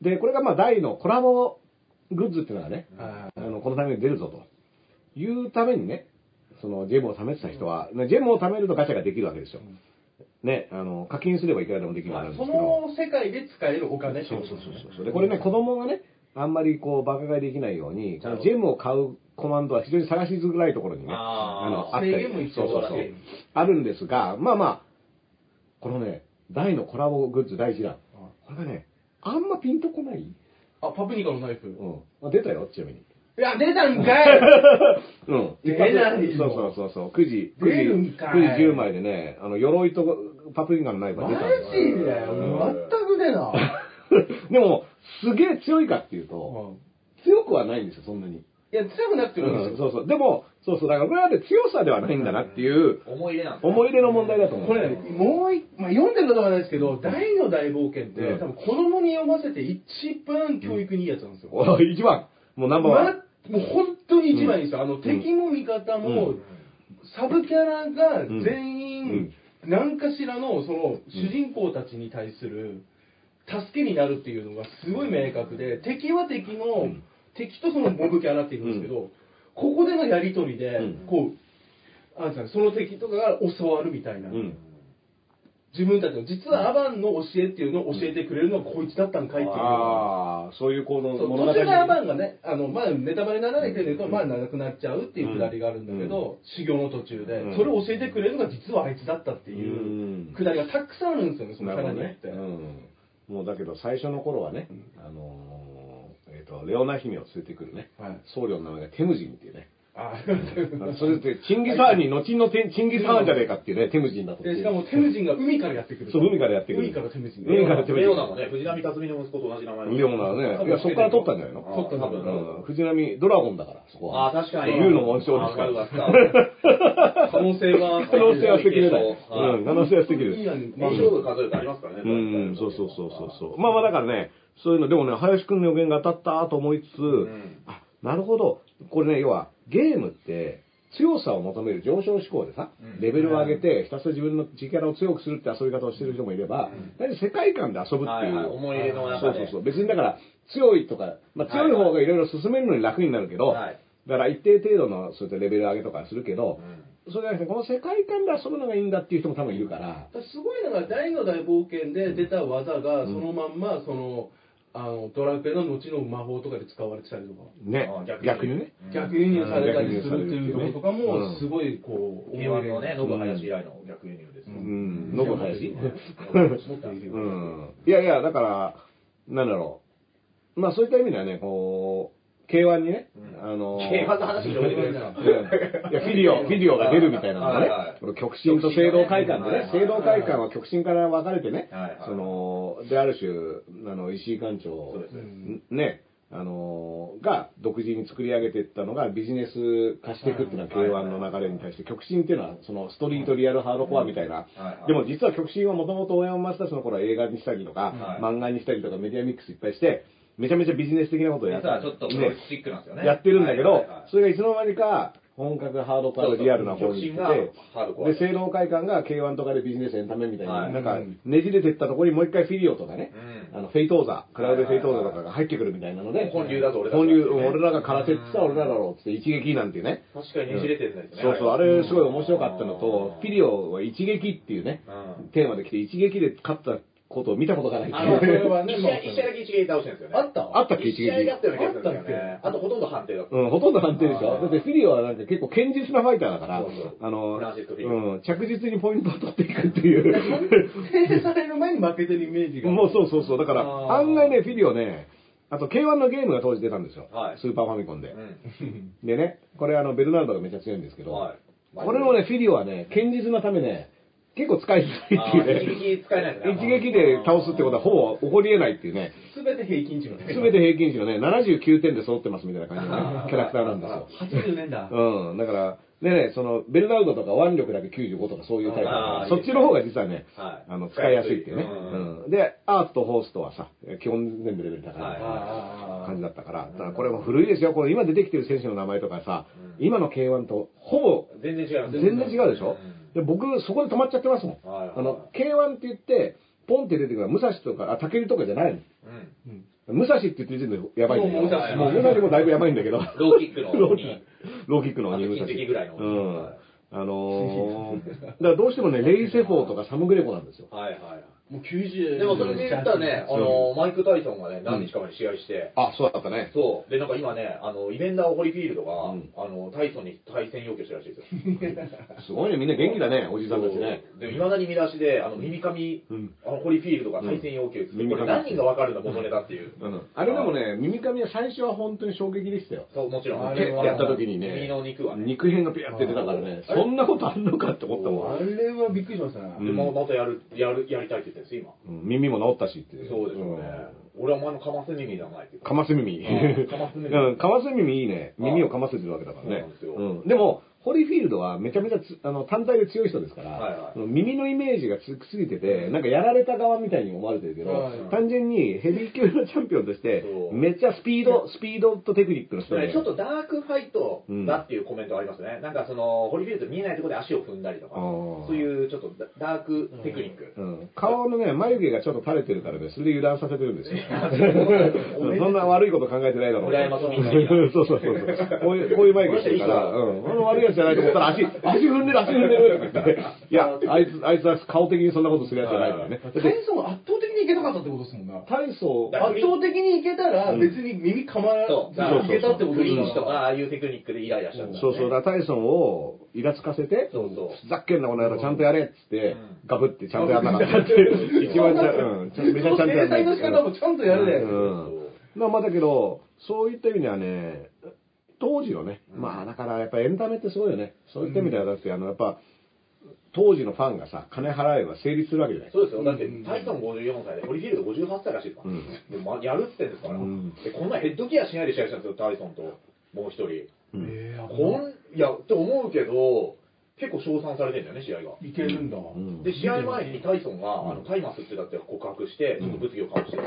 で、これがまあ大のコラボグッズっていうのがね、はいあの、このために出るぞというためにね、そのジェムを貯めてた人は、ねジェムを貯めるとガチャができるわけですよ。ね、あの、課金すればいくらでもできるようになるんでそすけど。の世界で使えるお金そうそうそうそう。で、これね、子供がね、あんまりこう、バカ買いできないように、なるほどジェムを買うコマンドは非常に探しづらいところにね、あーの、あったりそうそうそうあるあるんですが、まあまあ、このね、大のコラボグッズ第一弾。これがね、あんまピンとこないあ、パプニカのナイフ。うん。あ出たよ、ちなみに。いや、出たんかい *laughs* うん。出ないよそうそうそうそう。9時、9時、出るんかい9時10枚でね、あの、鎧とパプリカのナイフがマ出たんですよ全く出な。*laughs* でも、すげえ強いかっていうと、うん強くはないんですよ、そんなに。いや、強くなくてもいいですよ。うんそうそう。でも、そうそう。だからこれはね、強さではないんだなっていう、思い入れなんですね思い入れの問題だと思う。これね、もう一、まあ、読んでることはないですけど、大の大冒険って、うん多分子供に読ませて一番教育にいいやつなんですよ。お一番、もうナンバーワン。まもう本当に一番いいですよ。あの、敵も味方も、うん。サブキャラが全員、うん。何かしらの、その、主人公たちに対する、助けになるっていうのがすごい明確で、敵は敵の、うん。敵とそのモブキャラっていうんですけど、ここでのやりとりで、うん。こう、あんですかねその敵とかが教わるみたいな。うん。自分たちの、実はアバンの教えっていうのを教えてくれるのはこいつだったんかいっていう。ああ、そういうこの物語途中でアバンがね、あの、まあ、ネタバレにならないけれど、まあ、長くなっちゃうっていうくだりがあるんだけど、修行の途中で、うんそれを教えてくれるのが実はあいつだったっていううんくだりがたくさんあるんですよね、そのキャラによって。。うん。もうだけど最初の頃はね、あのー、えっと、レオナ姫を連れてくるね、はい。僧侶の名前がテムジンっていうね。あそれって、チンギス・ハーンに、後のテチンギス・ハーンじゃねえかっていうね、テムジンだとしかもテムジンが海からやってくる。そう海からやってくる海からテムジン。海からテムジンレオナもね、藤波辰巳の息子と同じ名前レオナはね、いや、そこから取ったんじゃないの？取ったんだ多分うん。藤波、ドラゴンだから、そこは。ああ、確かに。竜の紋章ですから *laughs* 可能性は。可能性は捨てきれうん、可能性は捨てきれない。いいやんまあ、勝負数えてありますからね。うん、そうそうそうそうそう。まあまあだからね、そういうの、でもね、林くんの予言が当たったと思いつつ、んあ、なるほど。これね、要は、ゲームって、強さを求める上昇志向でさ、うんレベルを上げて、ひたすら自分の自キャラを強くするって遊び方をしてる人もいれば、世界観で遊ぶってはいう。思い入れの中で。そうそうそう。別にだから、強いとか、まあ強い方がいろいろ進めるのに楽になるけど、はいだから一定程度のそういったレベル上げとかするけど、うんそれじゃなくて、この世界観で遊ぶのがいいんだっていう人も多分いるから、すごいのが大の大冒険で出た技がそのまんまそのあのドラクエの後の魔法とかで使われてたりとか、ねあ、逆逆にね。逆輸入されたりすうんるっていうところとかうんも、すごいこう、K1 のね、ノブうん林以来の逆輸入ですうよ。ん、ノブ林もっといるよ。うん。いやいや、だから、なんだろう。まあそういった意味ではね、こう、K1 にね、うん。あの K1 の話広げてい。や、フィデオ、フィデオが出るみたいなのがね極真と聖堂会館でね聖堂会館は極真から分かれてねその、で、ある種、あの、石井館長ね。ね、あのーが独自に作り上げていったのがビジネス化していくっていうのは K1 の流れに対して、極真っていうのはそのストリートリアルハードコアみたいな。でも実は極真はもともと大山マスターズの頃は映画にしたりとかは、い。漫画にしたりとかメディアミックスいっぱいして、めちゃめちゃビジネス的なことをやっ実はちょっとプロレスチックなんですよね。やってるんだけどそれがいつの間にか本格ハードコアのリアルな方に行ってで、聖堂会館が K1 とかでビジネスエンタメみたいはいに、なんかねじれてったところにもう一回フィリオとかね、うん。あの、フェイトーザ、クラウドフェイトーザとかが入ってくるみたいなので、本流だと俺たち本流、うん俺らが空手ってさ、俺らだろうって一撃なんていうね。確かにねじれてるんですね。そうそう、あれすごい面白かったのと、フィリオは一撃っていうね、うん。テーマで来て一撃で勝ったことを見たことがないあ。それはね *laughs* 一試合一試合だけ一撃倒してるんですよね。あった？あったっけ？一撃一試合だったような気がするんですよあったっね。あとほとんど判定だった。うん、ほとんど判定でしょ？だってフィリオはなんか結構堅実なファイターだから、あの、うん、着実にポイントを取っていくっていう。制定される前に負けてるイメージが。もうそうそうそう。だから、案外ね、フィリオね、あと K1 のゲームが当時出たんですよ。はいスーパーファミコンで。うん。でね、これあの、ベルナルドがめっちゃ強いんですけど、はい。これもね、フィリオはね、堅実なためね、結構使いづらいあっていうね。撃使えない。一撃で倒すってことはほぼ起こり得ないっていうね。すべて平均値のね。すべて平均値のね、79点で揃ってますみたいな感じのキャラクターなんですよ。80年だ。うん。だから、でね、その、ベルナルドとか腕力だけ95とかそういうタイプだからそっちの方が実はね、はいあの、使いやすいっていうね。うんうん。で、アーツとホースとはさ、基本全部レベル高い感じだったから、だからこれも古いですよ。これ今出てきてる選手の名前とかさ、うん今の K1 とほぼ全然違います。全然違うでしょ？うんで僕、そこで止まっちゃってますもん。あの、K1 って言って、ポンって出てくるのは武蔵とか、あ、武尊とかじゃないの。うん。武蔵って言ってる時点でやばいんだけど、もう武蔵もだいぶやばいんだけど。ローキックの *laughs* ロー鬼ローキックの鬼武蔵。ぐらいの鬼うんはい。あのー、*laughs* だからどうしてもね、レイセフォーとかサムグレコなんですよ。はいはい。もう90。でもそれで言ったらね、あの、マイク・タイソンがね、何日か前に試合して、あ、そうだったね。そう。で、なんか今ね、あの、イベンダー・ホリフィールドが、うんあの、タイソンに対戦要求してるらしいですよ。*laughs* すごいね、みんな元気だね、おじさんたちね。で、いまだに見出しで、あの、耳かみ、うんあの、ホリフィールドが対戦要求する。うんこれ何人がわかるんだ、元ネタっていう。うん。あれでもね、耳かみは最初は本当に衝撃でしたよ。そう、もちろん。ペあれはッてやった時にね、耳の肉はね。肉片がピャって出たからね、そんなことあんのかって思ったもん。あれはびっくりしましたね。うんで、ままたやる、やる、やりたいって言ってです、今。うん耳も治ったしって。そうですよね。俺はお前のかます耳じゃないかます耳。うんかます耳うん、かます耳いいね。耳をかませてるわけだからねそうなんですよ。うん。でも、ホリーフィールドはめちゃめちゃつあの単体で強い人ですから、はいはい。耳のイメージがつくすぎてて、なんかやられた側みたいに思われてるけど、はい単純にヘビー級のチャンピオンとしてめっちゃスピード、スピードとテクニックの人で、ちょっとダークファイトだっていうコメントがありますね。なんかその、ホリフィールド見えないところで足を踏んだりとかそういうちょっとダダークテクニック。うん、顔のね、眉毛がちょっと垂れてるからね、それで油断させてるんですよ。俺 *laughs* そんな悪いこと考えてないだろう。そうそうそうそう。こうい。う、こうい。う眉毛してるから、うん。この悪いないと思ったら足、足踏んでる、足踏んでるって言って。いや、あいつ、あいつは顔的にそんなことするやつじゃないからね。だってタイソンが圧倒的にいけなかったってことですもんね。体操、圧倒的にいけたら別に耳かまらそう。そうそういけたってことですかーンとか、ああいうテクニックでイライラした、ね。そうそう、だからタイソンをイラつかせて、そうそうふざっけんなこの野郎ちゃんとやれっつってうん、ガブってちゃんとやんなかったって、一番ちゃん、うん、ちゃんめちゃちゃんとやんない制裁の仕方もちゃんとやるね。うんまあまあだけど、そういった意味ではね、当時のね、まあだからやっぱエンタメってすごいよね。そういった意味ではだってあのやっぱ、当時のファンがさ、金払えば成立するわけじゃない。そうですよ。だってうん、タイソン54歳で、ホリフィールド58歳らしいですから。うんでまあ、やるって言ってんですから、うんで、こんなヘッドギアしないで試合したんですよ、タイソンと、もう一人。うんえーこん、いや、って思うけど、結構称賛されてんだよね、試合が。いけるんだ。うんで、試合前にタイソンが、あの、タイマスってだって告白して、ちょっと物議を醸してて、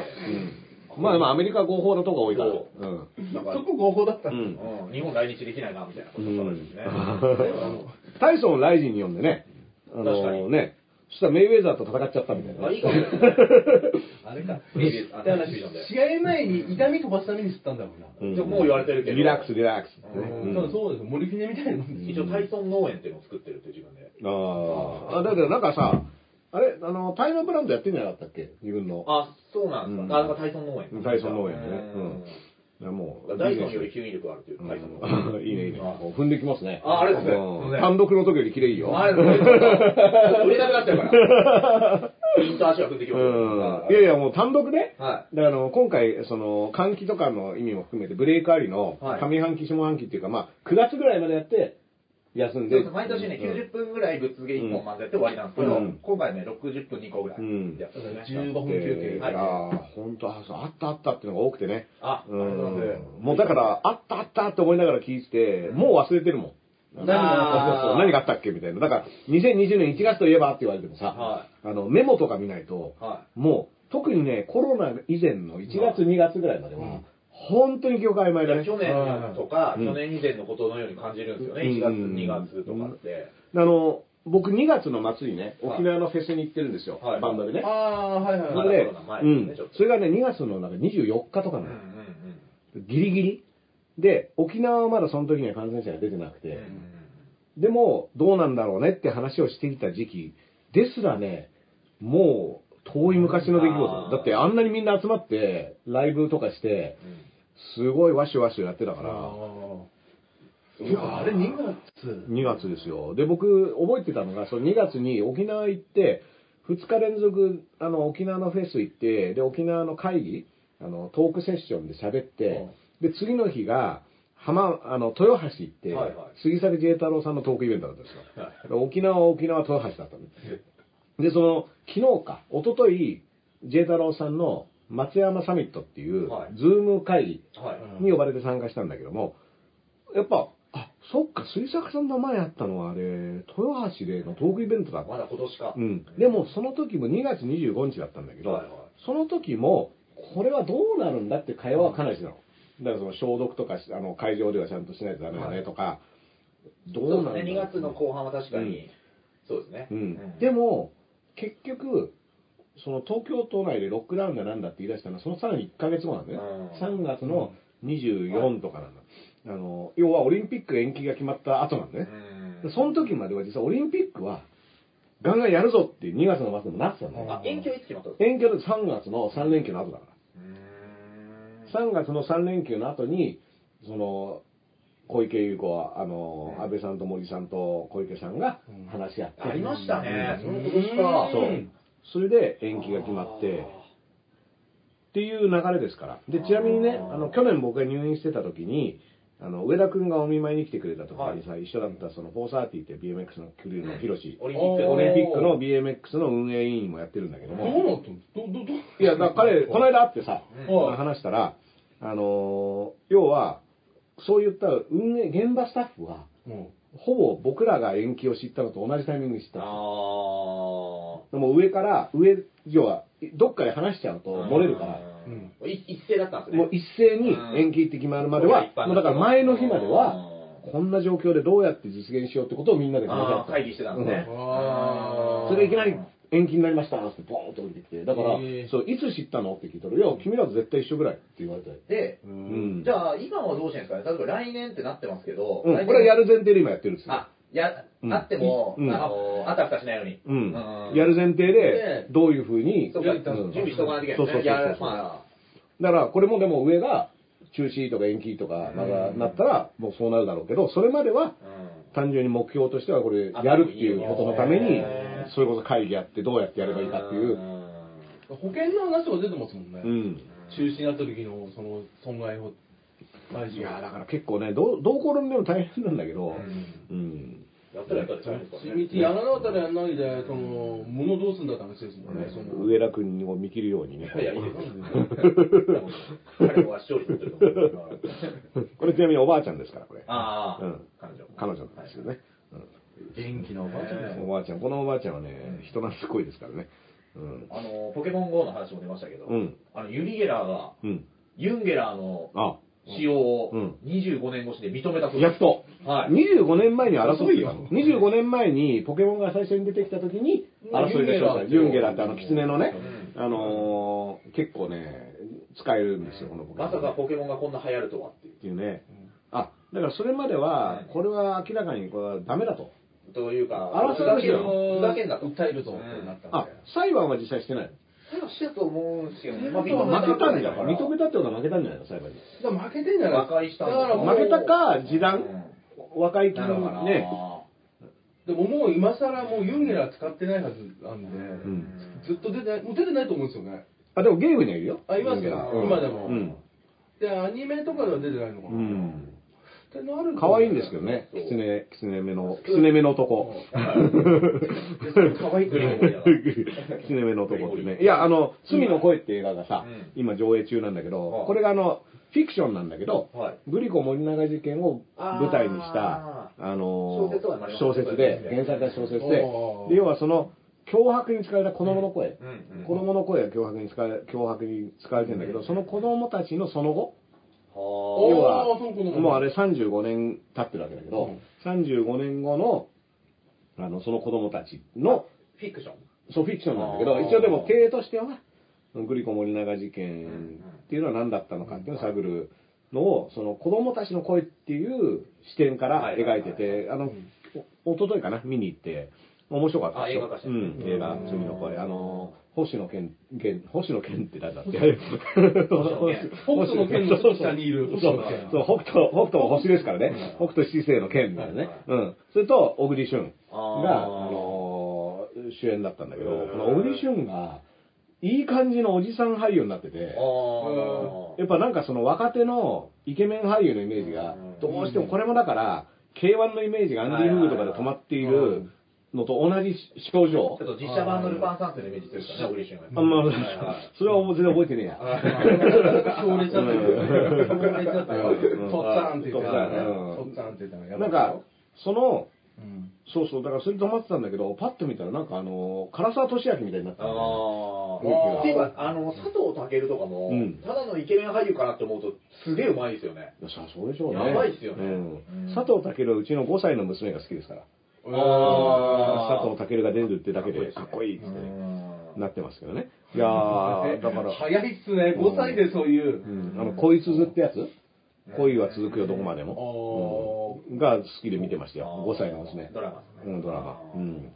まあまあアメリカは合法なとこ多いから。そうん。なんか、そこ合法だった。うんうん、日本来日できないな、みたいなことうをされてね。んタイソンをライジンに呼んでね、あ確かにのね、そしたらメイウェザーと戦っちゃったみたいな。あ、いいかもしれない。*laughs* あれか。ビビあのだからディビジョンで。試合前に痛み飛ばすために吸ったんだろうな。うんでももう言われてるけどリラックス、リラックスってね。うんただそうですよ、モリフィネみたいなもんです一応タイソン農園っていうのを作ってるって自分で。ああ、だけどなんかさ、あれ、あの、タイムブランドやってんじゃなかったっけ？自分の。あ、そうなんですうんか。からタイソン農園。タイソン農園ねうんもう、ダイソンより吸引力があるっていう、タイソンの。う *laughs* んいいね、いいね。踏んできますね。あありがとうございますん単独の時より綺麗いいよ。あれ、売れなくなっちゃうから。*laughs* インター足が踏んできますうん。いやいや、もう単独で、はであの今回、その換気とかの意味も含めて、ブレイクありのはい上半期、下半期っていうか、まあ、9月ぐらいまでやって、休んい。で。で毎年ね、うん90分ぐらいぶっつけ1本までやって終わりなんですけどうん、今回ね、60分2個ぐらいうんやったんです15ね。分休憩。はいああ、本当あそうあったあったっていうのが多くてね。あ、ありうがとうございますん。もうだから、あったあったって思いながら聞いてて、もう忘れてるもん。何が何があったっけみたいな。だから、2020年1月といえばって言われてもさ、はあの、メモとか見ないと、はもう、特にね、コロナ以前の1月、2月ぐらいまでは、本当に記憶曖昧だね。去年とか、うん去年以前のことのように感じるんですよね。うん1月、2月とかって。あの、僕2月の末にね、はい沖縄のフェスに行ってるんですよ、はいバンドでね。ああ、はいはいはい。それそれがね、2月のなんか24日とかなの、うんうんうん。ギリギリ。で、沖縄はまだその時には感染者が出てなくて、うんでも、どうなんだろうねって話をしていた時期ですらね、もう遠い昔の出来あ事。ーだってあんなにみんな集まって、ライブとかして、すごいワシュワシュやってたから、いや、あれ2月。2月ですよ。で、僕、覚えてたのが、その2月に沖縄行って、2日連続、あの、沖縄のフェス行って、で、沖縄の会議、あの、トークセッションで喋って、で、次の日が、浜、あの、豊橋行って、はいはい杉崎慈太郎さんのトークイベントだったんですよ。沖縄は沖縄豊橋だったんです。で、その、昨日か、一昨日慈太郎さんの松山サミットっていう、はいズーム会議はい。に呼ばれて参加したんだけども、やっぱ、あ、そっか、杉作さんの前あったのはあれ、豊橋でのトークイベントだった。まだ今年か。うん。でも、その時も2月25日だったんだけど、はいはいその時も、これはどうなるんだって会話はかなりしてたの。だからその消毒とかし、あの、会場ではちゃんとしないとダメだねとか、どうなんだそうですね、2月の後半は確かに、そうですね。うん。でも、結局、その東京都内でロックダウンがなんだって言い出したのは、そのさらに1ヶ月後なんだよね。うん3月の24とかなんだ。あの、要はオリンピック延期が決まった後なんだね。その時までは実はオリンピックは、ガンガンやるぞっていう2月の末でもなってたんだよ。あ、延期はいつ決まった延期は3月の3連休の後だから。3月の3連休の後に、その、小池百合子は、あの、うん安倍さんと森さんと小池さんが話し合って。ありましたね。そうんの今年か。そう。それで延期が決まって、っていう流れですから。で、ちなみにね、あの、去年僕が入院してた時に、あの、上田くんがお見舞いに来てくれた時にさ、一緒だったその、430って BMX のクルーのヒロシ、オリンピックのオリンピックの BMX の運営委員もやってるんだけどどうも、なったのど、ど、ど、いや、だから彼、この間会ってさ、はい。話したら、あのー要は、そういった運営、現場スタッフは、うん。ほぼ僕らが延期を知ったのと同じタイミングに知ったあのあ。でも上から、上、要は、どっかで話しちゃうと漏れるから、うん。い一斉だったんですね。もう一斉に延期って決まるまでは、もうだから前の日までは、こんな状況でどうやって実現しようってことをみんなで話し合った。会議してたんですね。あーそれでいきなり延期になりましたってボーンと降りてきて、だから、そう、いつ知ったのって聞いたら、いや、君らと絶対一緒ぐらいって言われて。で、うん。じゃあ今はどうしてるんですかね例えば来年ってなってますけど、うん、これはやる前提で今やってるんですよ。あ、や、うんあっても、うんあの、あたふたしないように。うん。うんやる前提でで、どういうふうに、そうか、うん準備しとかないといけない。そうそうそうそうまだから、これもでも上が中止とか延期とか、まだなったら、もうそうなるだろうけど、それまでは、単純に目標としてはこれ、やるっていうことのためにそれこそ会議やってどうやってやればいいかっていう。保険の話とか出てますもんね。うん。中止になった時の、その、損害を。いや、だから結構ね、どう、どう転んでも大変なんだけど、うんうん。やったらやったらちゃうんですかね。道やらなかったらやんないで、その、物どうすんだって話ですもんね。その上田君を見切るようにね。いや、いいですよ。彼は視聴率取ってると思う。これちなみにおばあちゃんですから、これ。ああ、うん彼女。彼女なんですよね。元気なおばあちゃんですよ。おばあちゃん、このおばあちゃんはね、人懐っこいですからね。うん。あの、ポケモン GO の話も出ましたけど、うんあの、ユリゲラーが、うん。ユンゲラーのあ、使用をうん25年越しで認めたそうですやっと。はい。25年前に争って遅いよた。25年前にポケモンが最初に出てきた時に争いがしました。ユンゲラーってあのキツネのね、うんあのー結構ね、使えるんですよ、このポケモン。まさかポケモンがこんな流行るとはっていう。っていうね。あ、だからそれまではうん、これは明らかにこれはダメだと。というか、争いですよふざけんなと。訴えるぞってなったあ、裁判は実際してないしてたと思うんですけどね。まあ、の負けたんじゃん。認めた。たってことは負けたんじゃないの裁判に。だから負けてんじゃない負けたか、示談うん和解金なの。ね。でももう今更もうユンゲラー使ってないはずなんで、んずっと出てない、もう出てないと思うんですよね。あ、でもゲームにはいるよ。あいますようん今でもうん。で、アニメとかでは出てないのかな。うん。可愛いんですけどね。キツネ、キツネ目の、キツネ目の男。可愛くないキツネ目の男ってね。*laughs* いや、あの、罪の声って映画がさうん、今上映中なんだけどはい、これがあの、フィクションなんだけどはい、グリコ森永事件を舞台にした、あの小説は、小説で、原作が小説で。要はその、脅迫に使われた子供の声。うんうん子供の声が脅迫に使われ、脅迫に使われてるんだけど、その子供たちのその後、は要はもうあれ35年経ってるわけだけど、うん。35年後の、あの、その子供たちの、フィクション。そう、フィクションなんだけど、一応でも経営としては、グリコ森永事件っていうのは何だったのかっていうのを探るのを、その子供たちの声っていう視点から描いてて、あの、お一昨日かな、見に行って、面白かったですよあ映画化しうん、映画、うん罪の声。あの、星野源、源星野源って誰だって。*laughs* 源。*laughs* 北斗の下にいるそう星野源。そう、北斗、北斗も星ですからね。北斗七星の剣みたいなね。うん。それと、小栗旬が、あのー主演だったんだけど、この小栗旬が、いい感じのおじさん俳優になってて、あやっぱなんかその若手のイケメン俳優のイメージがうん、どうしてもこれもだから、K1 のイメージがアンディ・フグとかで止まっているのと同じ症状ちょっ。と実写版のルパン三世のイメージしてるからね、小栗旬が。あんまそれは全然覚えてねえや。強烈だったよ。強烈だったよ。うんとっつぁんって言ってたよね。うんとっつぁんって言ってたよなんか、その、うん。そうそう、だからそれで止まってたんだけど、パッと見たらなんかあの、唐沢俊明みたいになってたんだよああ。っていうか、あの、佐藤健とかも、うん。ただのイケメン俳優かなって思うと、すげえうまいですよね。いやさあそうでしょうね。やばいっすよね。うん。うん。佐藤健はうちの5歳の娘が好きですから。あー。佐藤健が出るってだけでかっこいい。っつってね、なってますけどね。いやー、だから、早いっすね。5歳でそういう。う。ん、あの、恋鈴ってやつ？恋は続くよどこまでも。うんが好きで見てましたよ。5歳の娘。ドラマうん、ドラマ。うん。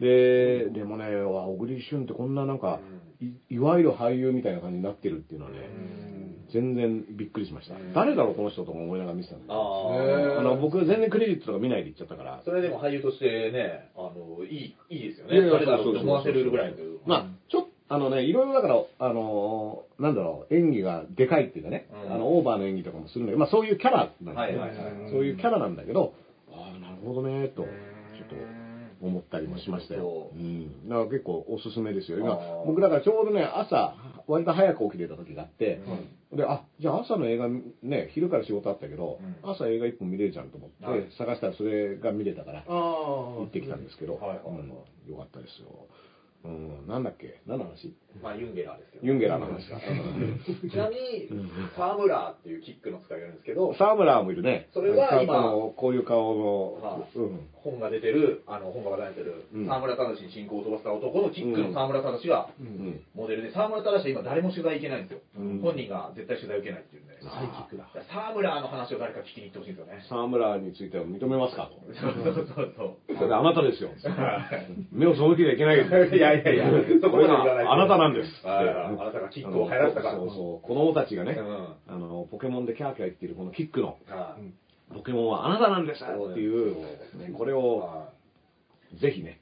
で、でもね、わ小栗旬ってこんななんか、いいわゆる俳優みたいな感じになってるっていうのはね、全然びっくりしました。誰だろう、この人とか思いながら見てたんだけど。あの、僕全然クレジットとか見ないで行っちゃったから。それでも俳優としてね、あの、いい、いいですよね。誰だろうって思わせるぐらいの。まあ、ちょっと、あのね、いろいろだから、あのーなんだろう、演技がでかいっていうかね、うんあの、オーバーの演技とかもするんだけど、まあそういうキャラなんだけど、はいはいはいそういうキャラなんだけど、ああ、なるほどね、と、ちょっと思ったりもしましたよ。そううん。だから結構おすすめですよ。今僕だからちょうどね、朝、割と早く起きてた時があって、で、あ、じゃあ朝の映画ね、昼から仕事あったけど、うん朝映画一本見れるじゃんと思って、はい探したらそれが見れたから。行ってきたんですけど、はいはいよかったですよ。うん、なんだっけ？何の話？まあ、ユンゲラーですけど。ユンゲラーの話か。ちなみに、沢村っていうキックの使いがいるんですけど、沢村もいるね。それは今こういう顔のは、うん。本が出てる、あの、本が話題になってる、うん沢村忠に進行を飛ばした男のキックの沢村忠がうん。モデルで、沢村忠は今誰も取材行けないんですよ。うん本人が絶対取材受けないっていうんで。サイキックだから沢村の話を誰か聞きに行ってほしいんですよね。沢村については認めますかと。そうそうそうそう。それであなたですよ。は *laughs* い目を背けてはいけない。いやいやいやそこまで言わないであなたなんです。はいあなたがキックを流行らせたから。そうそう。子供たちがね、うんあの、ポケモンでキャーキャー言ってるこのキックの、はいポケモンはあなたなんですっていう、ね。これを、はぜひね、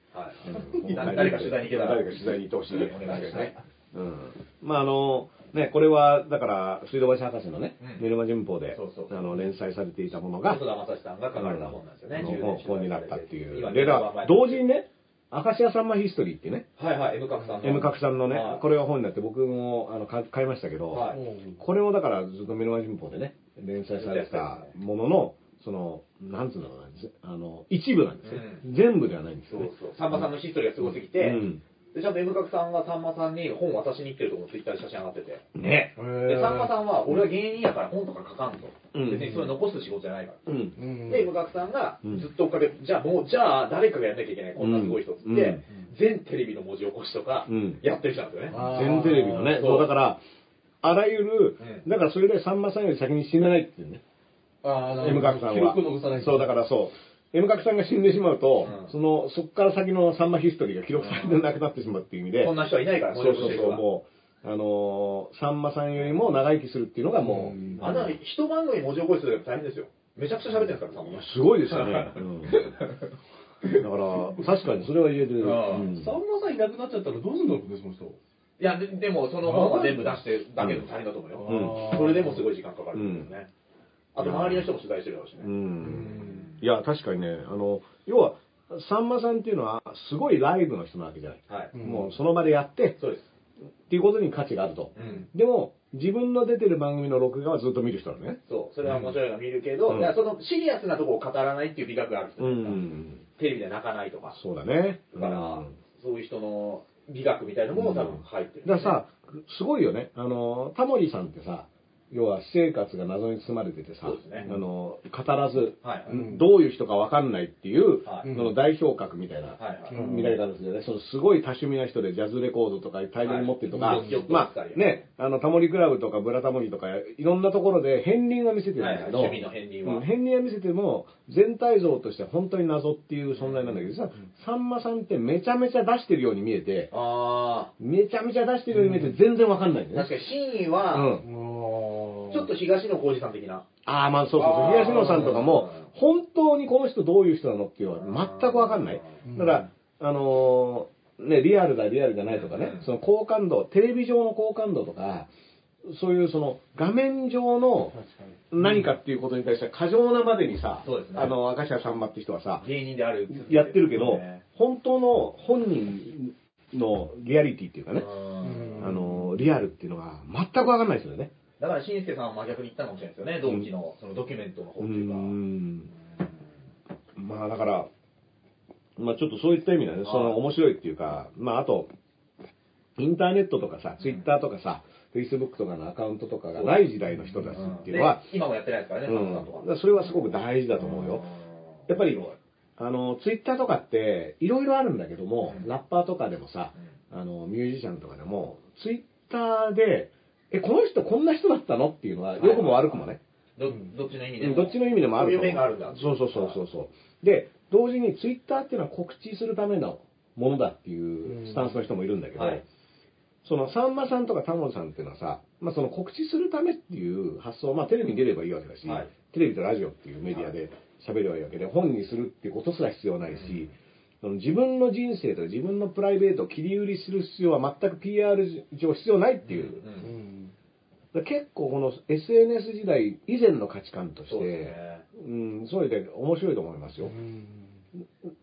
誰か取材に行けたら。誰か取材に行ってほしいね。お願いしますね。うん。まああの、ね、これは、だから、水道橋博士のねうん、メルマ旬報であの、連載されていたものが、細田正史さんが書かれた本なんですよね。の10年本本になったっていう。今で、だから同時にね、明石家さんまヒストリーってね、はいはい、M 角さんの。M 角さんのねはい、これが本になって僕もあの買買いましたけど、はい。これをだからずっとメルマ旬報でね、連載されてたものの、その、なんつうんだろうな、ぜあの、一部なんですね。全部ではないんですよね。そうそう。さんまさんのヒストリーがすごすぎて、うんでちゃんと M 角さんがさんまさんに本渡しに行ってるところツイッターで写真上がってて。ね。で、さんまさんは、俺は芸人やから本とか書かんと。うん別にそれ残す仕事じゃないから。うん。うんで、M 角さんがうんずっと追っかけて、じゃあもう、じゃあ誰かがやんなきゃいけない、こんなすごい人っつって、うん全テレビの文字起こしとかうん、やってる人なんですよね。全テレビのね、そうそう、だから、あらゆる、うんだからそれでさんまさんより先に死なないっていうね。ああ、なる M ほど角さんは。記録残さないとそう、だからそう。M 角さんが死んでしまうと、うんその、そっから先のサンマヒストリーが記録されてなくなってしまうっていう意味で、こんな人はいないから、そうそうそう、ももう、あのーさんまさんよりも長生きするっていうのがもう、うんあんな一番組文字起こしするの大変ですよ。めちゃくちゃ喋ってるから、さんますごいですよね。*laughs* うんだから、確かにそれは言えてる。うんうんさんまさんいなくなっちゃったらどうすんのね、その人。いや、ででも、その本は全部出してだけでも大変だと思うよ。うんそれでもすごい時間かかるんですよね。あと、周りの人も取材してるだろうしね。うんいや、確かにね、あの、要は、さんまさんっていうのは、すごいライブの人なわけじゃない。はい。うんもうその場でやって、そうです。っていうことに価値があると。うん。でも、自分の出てる番組の録画はずっと見る人なのね。そう、それは面白いの見るけど、そのシリアスなところを語らないっていう美学がある人うん。テレビで泣かないとか。そうだね。だから、うんそういう人の美学みたいなのも多分入ってる、だからさ、すごいよね。あの、タモリさんってさ、要は私生活が謎に包まれててさ、ね。あの、語らず、はいどういう人かわかんないっていう、はい。その代表格みたいな、はいはい。うん見られ方ですよね。そのすごい多趣味な人でジャズレコードとか大量に持ってるとか、はいまあね、あの、タモリクラブとかブラタモリとか、いろんなところで片鱗は見せてるんだけど、はいはい趣味の片鱗は。うん片鱗は見せても、全体像としては本当に謎っていう存在なんだけどさ、さんまさんってめちゃめちゃ出してるように見えて、あめちゃめちゃ出してるように見えて全然わかんないんあ、だよね。確かに真意は、うんちょっと東野幸治さん的な。ああ、まあそうそうそう。東野さんとかも、本当にこの人どういう人なのっていうのは全くわかんない。だから、あのーね、リアルだ、リアルじゃないとかねう、んその好感度、テレビ上の好感度とか、そういうその画面上の何かっていうことに対して過剰なまでにさ、そうですねあの、明石家さんまって人はさ、芸人である。やってるけどね、本当の本人のリアリティっていうかね、うんあの、リアルっていうのが全くわかんないですよね。だから、しんすけさんは真逆に言ったのかもしれないですよね、同期のそのドキュメントの方うっていうか。ん。まあだから、まあちょっとそういった意味ではね、その面白いっていうか、まああと、インターネットとかさ、ツイッターとかさ、フェイスブックとかのアカウントとかがない時代の人たちっていうのは、で今もやってないですからね、うん、とかそれはすごく大事だと思うよ。やっぱり、あの、ツイッターとかって、いろいろあるんだけども、うん。ラッパーとかでもさ、あの、ミュージシャンとかでも、ツイッターで、え、この人こんな人だったの？っていうのは、良くも悪くもね、どどっちの意味でも。うんどっちの意味でもあるそういうと思面があるんだ。そうそうそうそうそう。で、同時にツイッターっていうのは告知するためのものだっていうスタンスの人もいるんだけど、はいそのさんまさんとかタモリさんっていうのはさ、まあ、その告知するためっていう発想、まあ、テレビに出ればいいわけだし、はいテレビとラジオっていうメディアで喋ればいいわけで、本にするっていうことすら必要ないし、その自分の人生とか自分のプライベートを切り売りする必要は全く PR 上必要ないっていう。うんに。うん。結構この SNS 時代以前の価値観として、そうね。うん、そういうで面白いと思いますよ。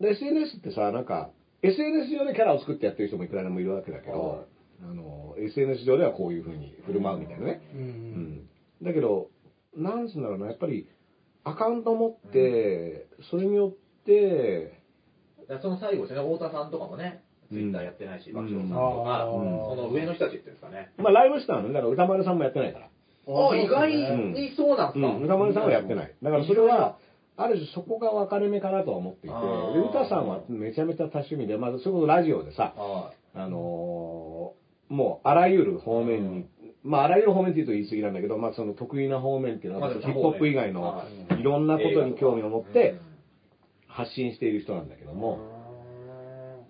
SNS ってさ、なんか、SNS 上でキャラを作ってやってる人もいくらでもいるわけだけど、はいあの、SNS 上ではこういう風に振る舞うみたいなね。う。うんん。だけど、なんつうんだろうな、やっぱり、アカウント持って、それによって、その最後ですね、太田さんとかもね、ツイッターやってないし、うん爆笑さんとか、うん。その上の人たちっていうんですかね。まあライブスターのね、だから歌丸さんもやってないから。あ、意外うんにそうなんですか。うん、歌丸さんはやってない。だからそれは、ある種そこが分かれ目かなとは思っていて、歌さんはめちゃめちゃ多趣味で、まずそれこそラジオでさ、はあのーもうあらゆる方面に、まああらゆる方面って言うと言い過ぎなんだけど、まあその得意な方面っていうのは、まあヒップホップ以外のはい。ろんなことに興味を持ってうん。発信している人なんだけども、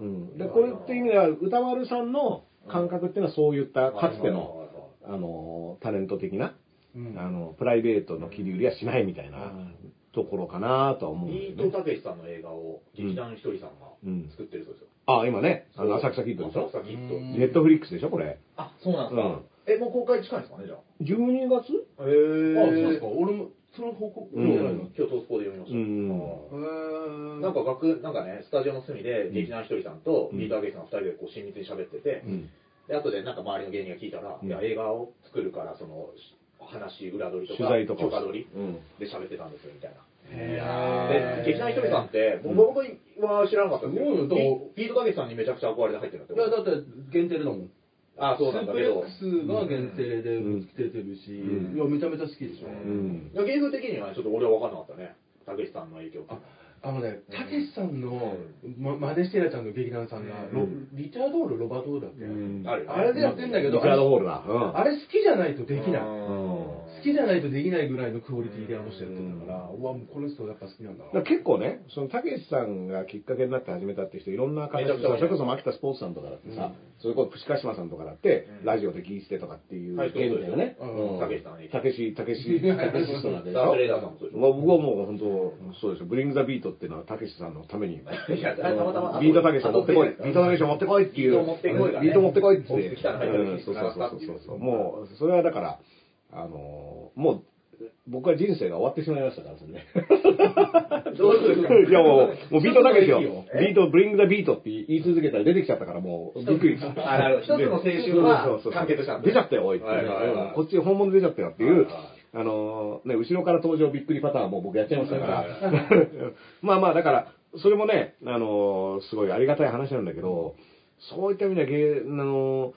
ううんん。で、これっていう意味では、歌丸さんの感覚っていうのはそういったかつての、あのータレント的な、うんあの、プライベートの切り売りはしないみたいなところかなとは思うんだ。ビートたけしさんの映画を劇団ひとりさんがうん作ってるそうですよ。あ、今ね、あの、浅草キッドでしょ？浅草キッド。うんネットフリックスでしょ、これ？あ、そうなんですか。え、もう公開近いんですかね、じゃあ。12月？へあ、そうですか。か俺も、その報告、うん今日東スポで読みました。うんなんか学、なんかね、スタジオの隅で劇団ひとりさんとうんビートたけしさん二人でこう親密に喋ってて、うん。で、後でなんか周りの芸人が聞いたら、うんいや、映画を作るから、その、話、裏取りとか、取材とかを許可取りうん。で喋ってたんですよ、みたいな。へで、劇団ひとりさんって、うん僕は知らなかったんですよビビートたけしさんにめちゃくちゃ憧れで入ってるんだって。いや、だって限定でだもん。あそうなんだけど。スープ X が限定で出てるし、うんいや、めちゃめちゃ好きでしょ。うん。いや芸風的にはちょっと俺は分かんなかったね。たけしさんの影響っていうのはあのね、たけしさんの、ま、マネしてらちゃんの劇団さんが、ロうんリチャード・ホール、ロバート・ホールだっけ、うんあるよねあれでやってんだけど、リチャード・ホールだ。うん。あれ好きじゃないとできない。うん好ききじゃないとできないぐらいのクオリティであの人やってるんだから、うわ、もうこの人やっぱ好きなんだだから結構ね、そのたけしさんがきっかけになって始めたって人、いろんな形でそれこそ牧田スポーツさんとかだってさ、それこそプシカシマさんとかだって、うん。ラジオで聞いててとかっていうはい原点がね、うん。たけしさんねたけし、たけし、*laughs* たけし人なんで僕はもう本当、そうですよ。 bring the beat っていうのはたけしさんのために、*laughs* いや、たまたま。ビートたけしを持ってこい、ビートたけしを持ってこいっていう、ビート持ってこいがね。ビート持ってこいって。そうそうそうそう。もう、それはだから、あのー、もう、僕は人生が終わってしまいましたから、それね。*laughs* どういうこといやもう、もうビートたけしよ。一つの駅をビート、 bring the beat って言い続けたら出てきちゃったから、もう、びっくり。した。一つの青春は完結した出ちゃったよ、おいってね、はいはいはい。うん。こっち本物出ちゃったよっていうあのー、ね、後ろから登場びっくりパターンも僕やっちゃいましたから。はい。*laughs* まあまあ、だから、それもね、あのー、すごいありがたい話なんだけど、そういった意味では芸、あの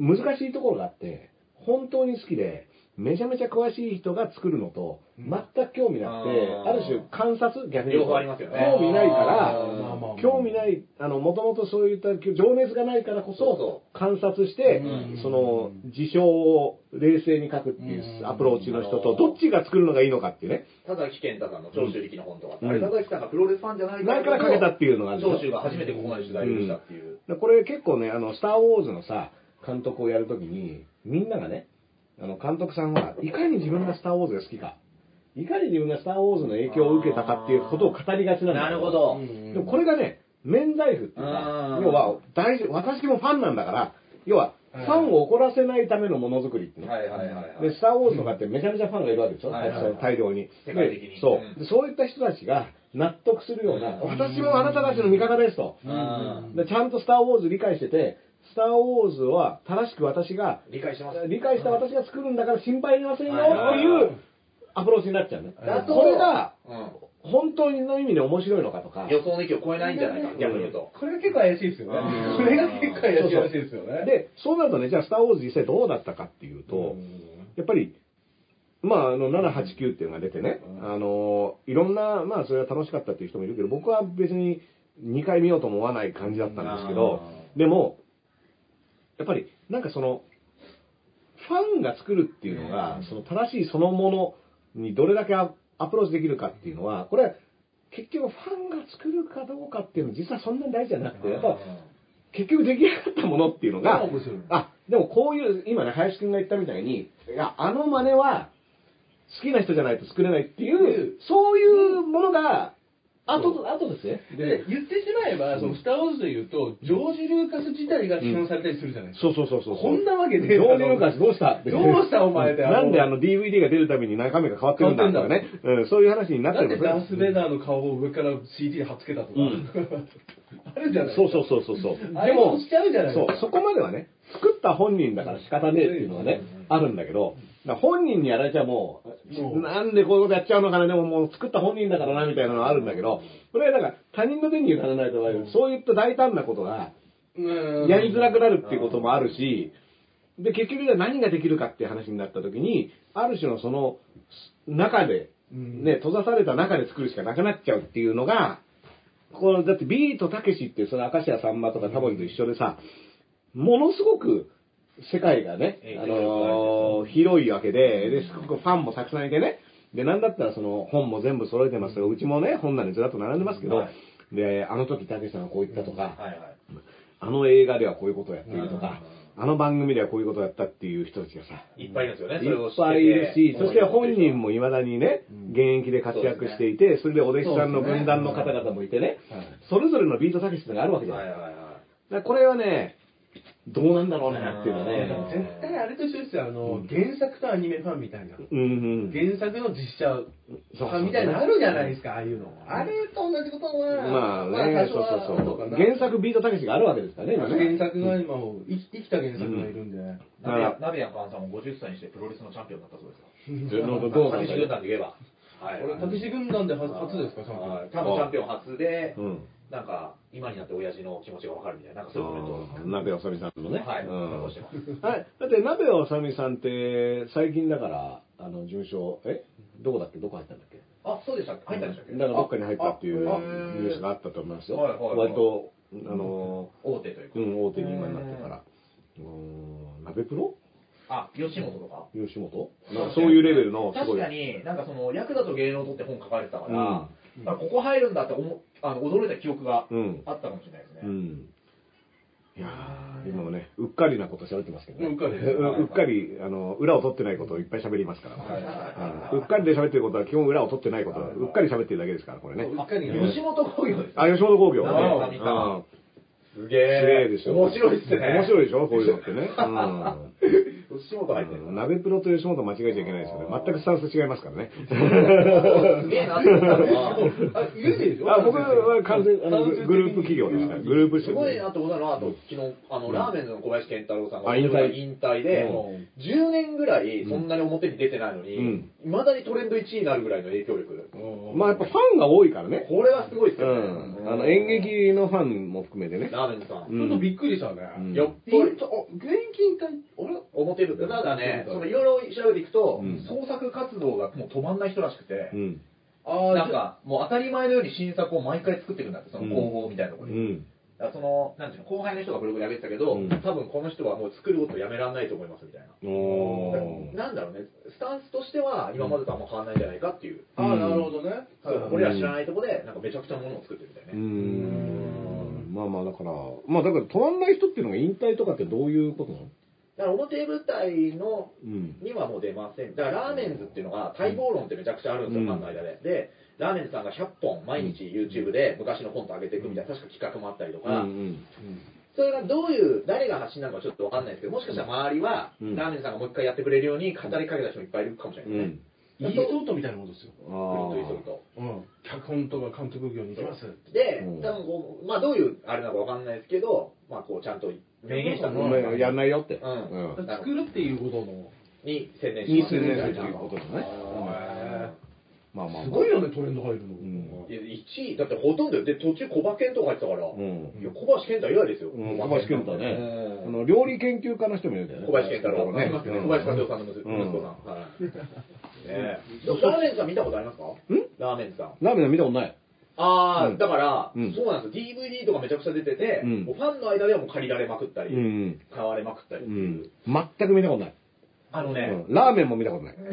ー、難しいところがあって、本当に好きで、めちゃめちゃ詳しい人が作るのと、全く興味なくて、ある種観察逆に言うと両方ありますよね。興味ないから、興味ない、あの、もともとそういった情熱がないからこそ観察してうん、その、事象を冷静に書くっていううん。アプローチの人と、どっちが作るのがいいのかっていうね。田崎健太さんの長州力の本とか、うん。あれ田崎さんがプロレスファンじゃないないから書けたっていうのがある長州が初めてここまで取材できたっていう。でこれ結構ね、あの、スター・ウォーズのさ、監督をやるときに、みんながね、あの、監督さんは、いかに自分がスター・ウォーズが好きか、いかに自分がスター・ウォーズの影響を受けたかっていうことを語りがちなんだなけるほど。でもこれがね、免罪符っていうあか、ー要は、大事、私もファンなんだから、要は、ファンを怒らせないためのものづくりっていうの。はいはいはいはい。で、スター・ウォーズとかってめちゃめちゃファンがいるわけでしょ、はいはいはい大量に。世界的にでそううんで。そういった人たちが納得するような、うん私もあなたたちの味方ですと。うんでちゃんとスター・ウォーズ理解してて、スター・ウォーズは正しく私が、理解してます。理解した私が作るんだから心配いりませんよっていうアプローチになっちゃうね。だとこれがうん本当の意味で面白いのかとか。予想の域を超えないんじゃないか、逆に言うと。これが結構怪しいですよねうん。これが結構怪しいらしいですよね。で、そうなるとね、じゃあスター・ウォーズ実際どうだったかっていうと、やっぱり、まあ、あの、789っていうのが出てね、あの、いろんな、まあ、それは楽しかったっていう人もいるけど、僕は別に2回見ようとも思わない感じだったんですけどあ、でも、やっぱり、なんかその、ファンが作るっていうのが、その正しいそのものにどれだけアアプローチできるかっていうのは、これは結局ファンが作るかどうかっていうのは実はそんなに大事じゃなくて、やっぱ結局出来上がったものっていうのが、あ、でもこういう、今ね、林くんが言ったみたいに、いや、あの真似は、好きな人じゃないと作れないっていう、そういうものが、あと、あとですね。で、言ってしまえば、そのスター・ウォーズで言うと、ジョージ・ルーカス自体が批判されたりするじゃないですか。そうそうそうそう。こんなわけねえジョージ・ルーカスどうした？どうした？お前って。なんであの DVD が出るたびに中身が変わってるんだとかね。うん、そういう話になったりもするダース・ベイダーの顔を上から CD で貼っつけたとか、うん。あるじゃないそうそうそうそうそう。ああいうのしちゃうじゃないそう、そこまではね、作った本人だから仕方ねえっていうのはね、あるんだけど、だから本人にやられちゃもう、なんでこういうことやっちゃうのかな、でももう作った本人だからな、みたいなのはあるんだけど、これはなんか他人の手に委ねないと、そういった大胆なことが、うん。やりづらくなるっていうこともあるし、で、結局じゃあ何ができるかっていう話になった時に、ある種のその、中で、うん。ね、閉ざされた中で作るしかなくなっちゃうっていうのが、このだってビートたけしっていうその明石家さんまとかタモリと一緒でさ、ものすごく世界がね、あのー広いわけで、で、すごくファンもたくさんいてね、で、なんだったらその本も全部揃えてますよ。うちもね、本棚にずらっと並んでますけど、はい。で、あの時たけしさんはこう言ったとか、はいはい。あの映画ではこういうことをやっているとか、あの番組ではこういうことをやったっていう人たちがさ、いっぱいいるんですよね、いそれを知っぱいいるし、そして本人も未だにね、現役で活躍していて、それでお弟子さんの軍団の方々もいてね、それぞれのビートたけしがあるわけじゃない。これはね、どうなんだろうねっていうのはうんね。絶対あれと一緒ですよ、あの、原作とアニメファンみたいな。うんうん。原作の実写ファンみたいなのあるじゃないですか、ああいうの。あれと同じことは、まあね、そうそうそう。原作ビートたけしがあるわけですからね、今ね。原作が今生き生きた原作がいるんで。鍋屋鍋屋さんも50歳にしてプロレスのチャンピオンになったそうですよ。どうなんだ武士軍団で言えば。はいこれ、たけし軍団で初初ですか、チャンピオンはい多分チャンピオン初で、うん。なんか、今になって親父の気持ちがわかるみたいな、なんかそういうコメントを。鍋おさみさんのね。はい、うん残してます。はい。だって、鍋おさみさんって、最近だから、あの、事務所、え？どこだっけ？どこ入ったんだっけ？あ、そうでしたっけ？入ったんでしたっけ？だからどっかに入ったっていうニュースがあったと思いますよ。はいはいはい割と、あの、大手というか。うん、大手に今になってから。うーん、鍋プロ？あ、吉本とか？吉本？そういうレベルの、すごい。確かに、なんかその、ヤクザと芸能とって本書かれてたから、ここ入るんだって思あの驚いた記憶がうん。あったかもしれないですね。うん。いやー今もね、うっかりなこと喋ってますけどね。うっかり *laughs* ううっかり、あの、裏を取ってないことをいっぱい喋りますから。うっかりで喋ってることは基本裏を取ってないこと、うっかり喋ってるだけですから、これね。うっかりが吉本工業です。あ、吉本工業。ラーメンさん見たうんすげえ。でしょ。面白いっすね。面白いでしょこういうのってね。*laughs* 吉本入ってるうん。鍋プロと吉本間違えちゃいけないですよね。全くスタンス違いますからね。すげえなって思ったのは、あ、言うてでしょあ、僕は完全、あの、ググループ企業ですから。グループすごいなと思ったのは、あと、昨日、あの、ラーメンズの小林健太郎さんが、あ引退引退で、うん10年ぐらい、そんなに表に出てないのうにん、いまだにトレンド1位になるぐらいの影響力。まあやっぱファンが多いからね。これはすごいですうよね。ん。あの、演劇のファンも含めてね。ラーメンズさん。うんちょっとびっくりしたね。うんよっぽ引退、どあ、現役引退、あれ表る。ただね、そのいろいろ調べていくと、うん創作活動がもう止まんない人らしくてう、ん。あなんか、もう当たり前のように新作を毎回作っていくんだって、その工房みたいなところに。うん。その、なんていうの、後輩の人がブログで上げてたけど、うん多分この人はもう作ることをやめられないと思いますみたいな。なんだろうね、スタンスとしては今までとあんま変わらないんじゃないかっていう。あー、なるほどね。そう俺ら知らないとこで、なんかめちゃくちゃものを作ってるみたいね。ん。まあまあだから、まあだから止まんない人っていうのが引退とかってどういうことなの？だから表舞台のうん。にはもう出ません。だからラーメンズっていうのが待望論ってめちゃくちゃあるんですよ、うんファンの間で。で、ラーメンズさんが100本毎日 YouTube で昔のコント上げていくみたいな確か企画もあったりとうんか、それがどういう、誰が発信なのかちょっとわかんないですけど、もしかしたら周りは、うんラーメンズさんがもう一回やってくれるように語りかけた人もいっぱいいるかもしれうないですね。ん。イーストウッドみたいなものですよ。イーストウッドうん。脚本とか監督業に行きます。でうん、多分こう、まあどういうあれなのかわかんないですけど、まあこうちゃんと明言したあ。のお前やんないよって。うんうん。作るっていうことの。に専念しにます専念するということだね。へまあまあ。すごいよね、トレンド入るの。うんいや1位、だってほとんど、で、途中小馬健とか入ってたから、うん。いや小林健太以来ですよ。うん小林健太ね。あうんの、料理研究家の人もいるんだよね。小林健太郎ね。小林和夫さんの息子うん息子さん。はい。*laughs* ねえラーメンズさん見たことありますか？ん？ラーメンズさん。ラーメンは見たことない。ああ、うんだから、うんそうなんですよ。DVD とかめちゃくちゃ出てて、うんもうファンの間ではもう借りられまくったり、うん。買われまくったりっうていう。ん。全く見たことない。あのね、うんラーメンも見たことない。*laughs*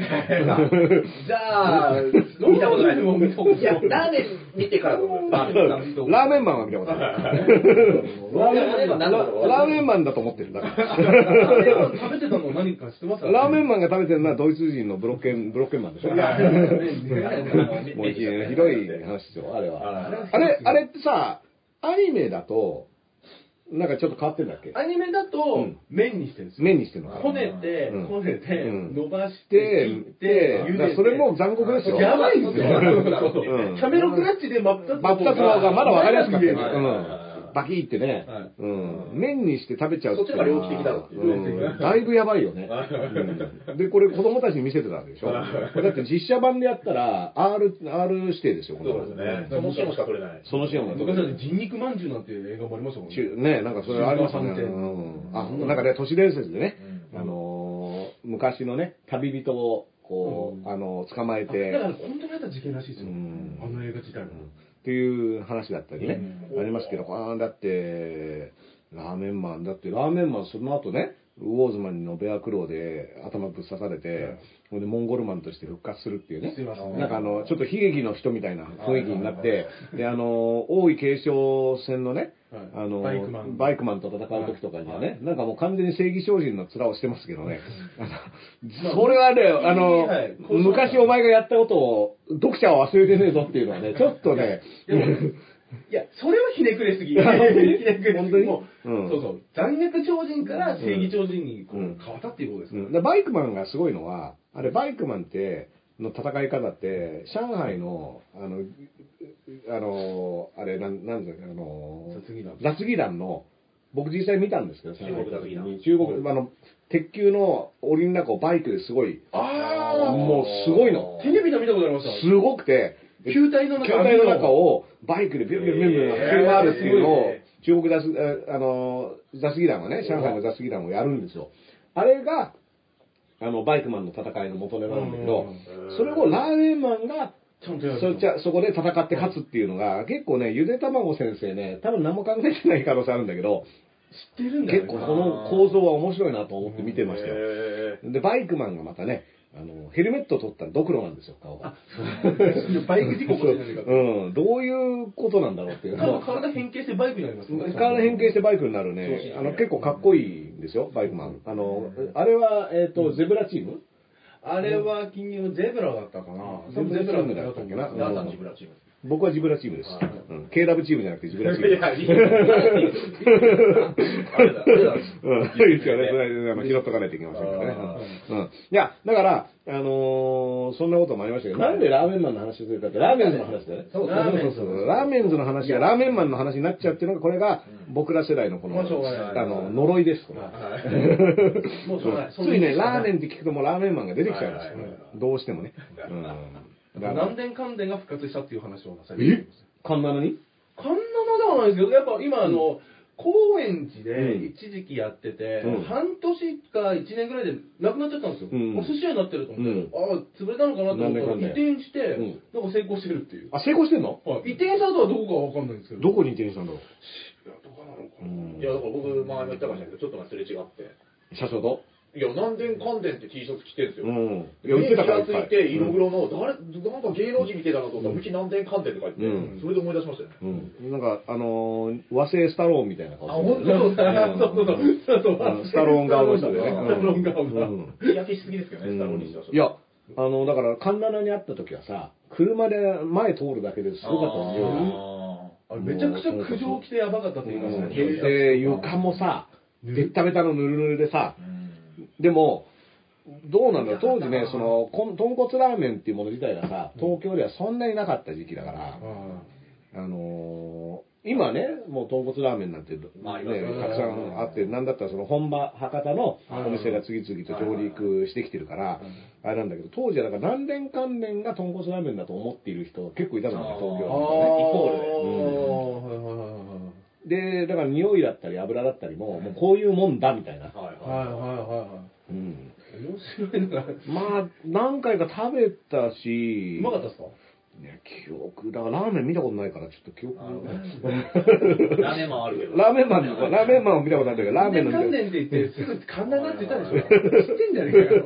じゃあ、見たことない。も見たことないいや、ラーメン見てからだ。ラーメン。ラーメンマンは見たことない。*laughs* ラーメンマンだろうラーメンマンだと思ってる。だからラーメンマン食べてたの何か知ってます？ラーメンマンが食べてるのはドイツ人のブロッケン、ブロッケンマンでしょ？*laughs* もうひひどい話ですよ、あれは。あれ、あれってさ、アニメだと、なんかちょっと変わってんだっけ？アニメだうとん麺にしてるんですよ。麺にしてるのこねてうん、こねてうん、伸ばして、切って、茹でて。でそれも残酷ですよ。やばいですよ。うんキャメロクラッチで真っ二つの方がまだ分かりやすかったよね。はいうんバキってねはい。うん。麺にして食べちゃうそっちの方が猟奇的だろっていううんだいぶやばいよね。う *laughs* んで、これ子供たちに見せてたわけでしょ。だって実写版でやったら、R、R 指定ですよ、そうですね。そのシーンもしか撮れない。そのシーンも昔だって人肉まんじゅうなんて映画もありましたもんね。中ね、なんかそれありましたね。あ、なんかね、都市伝説でね、うんあのー、昔のね、旅人を、こう、うんあの、捕まえあて、だから本当にあった事件らしいですよ。うんあの映画自体も。っていう話だったりね、うん。ありますけど、あーだって、ラーメンマン、だってラーメンマンその後ね、ウォーズマンのベアクローで頭ぶっ刺されて、ほんでモンゴルマンとして復活するっていうね。すいません。なんかあの、ちょっと悲劇の人みたいな雰囲気になって、で、あの、王位継承戦のね、はいあの、バイクマン。バイクマンと戦う時とかにはね、なんかもう完全に正義精進の面をしてますけどね、*laughs* それはね、あの、はい。昔お前がやったことを読者は忘れてねえぞっていうのはね、*laughs* ちょっとね、いや、それはひねくれすぎ。*laughs* ひねくれすぎ。本当に？もううん。そうそう。残虐超人から正義超人にこう変わったっていうことですから。うん、でバイクマンがすごいのは、あれ、バイクマンって、の戦い方って、上海の、あの、あの、あれ、なん、なんだっけ、あの、雑技団の、僕実際見たんですけど、中国雑技団中国、あの、鉄球の檻の中をバイクですごい、あもうすごいのあ。テレビで見たことありました。すごくて、球体の中球体の中をバイクでビュンビュンビュンビュン走り回るっていうのをえ、中国雑、ああの、雑技団はね、上海の雑技団をやるんですよ。あれが、あの、バイクマンの戦いの元ネタなんだけどうん、それをラーメンマンが、ちゃんとやる。そじゃそこで戦って勝つっていうのが、結構ね、ゆで卵先生ね、多分何も考えてない可能性あるんだけど、知ってるんだ。結構この構造は面白いなと思って見てましたよ。へで、バイクマンがまたね、あの、ヘルメット取ったらドクロなんですよ、顔が。バイク事故起こしてないかと。うん、どういうことなんだろうっていう多の分体変形してバイクになりますね。体変形してバイクになるねあの、結構かっこいいんですよ、バイクマン。あの、あれは、えっと、ゼブラチーム？あれは金曜ゼブラだったかな。ゼブラチームだったっけな？ー。ダーさんのジブラチーム。僕はジブラチームですはい。うん。K ラブチームじゃなくてジブラチーム。いや、いい。あれだ、あれだ。うん、いいですよね。それあの拾っとかないといけませんからね。うん。うんいや、だから、あのーそんなこともありましたけど、なんでラーメンマンの話するかって、ラーメンズの話だよね。そうそうラーメンそうそうラーメンズの話がラーメンマンの話になっちゃうっていうのが、これが僕ら世代のこの、まあしょうがないあの、呪いです、これ。はい *laughs* もうしょうがない。ついね、ラーメンって聞くともうラーメンマンが出てきちゃうんですよ。どうしてもね。うん。だから南電関電が復活したっていう話をなされてえ？カンナナに？カンナナではないですけど、やっぱ今、あの、高円寺でうん。一時期やってて、うん。半年か1年ぐらいでなくなっちゃったんですよ。うん。お寿司屋になってると思って、うん。ああ、潰れたのかなと思ったら、移転して、うん。なんか成功してるっていう。あ、成功してんの？はい。移転した後はどこかわかんないんですけど。どこに移転したんだろう？いやどこなのかな。うん。いや、だから僕、前も言ったかもしれないけど、ちょっと前すれ違って。社長と？いや、南電関電って T シャツ着てるんですよ。うん。いや、売ってたからいっぱいついて、色黒の、誰、なんか芸能人みてえだなと思ったら、うち南電関電って書いてそれで思い出しましたよね。うん。なんか、あのー和製スタローンみたいな顔あ、本当だね。そうそうそう。スタローン顔の人でね。スタローン顔がうん日焼けしすぎですけどね、スタローにしては。いや、あの、だから、カンナナに会った時はさ、車で前通るだけですごかったんですよ。ああれめちゃくちゃ苦情来てやばかったって言いましたね。で、床もさ、べったべたのぬるぬるでさでも、どうなんだろう。当時ね、その、こん豚骨ラーメンっていうもの自体がさ、東京ではそんなになかった時期だから、ああのー今ね、もう豚骨ラーメンなんて、ね、まあたくさんあって、なんだったらその本場、博多のお店が次々と上陸してきてるから、あれなんだけど、当時はだから何年関連が豚骨ラーメンだと思っている人が結構いたのね、東あ京ー。なんかね。イコールで。はいはいはいはいで、だから匂いだったり油だったりも、もうこういうもんだみたいな。はいはいははいはいはい。うん。面白いのが、まあ、何回か食べたし、うまかったですか？ね、記憶、だからラーメン見たことないから、ちょっと記憶い。*laughs* ラーメンマンあるけど。ラーメンマン、ラーメンマンを見たことあるんだけど、ラーメンの関連って言って、すぐカンナナって言ったでしょ *laughs* 知ってんじゃねえかよ。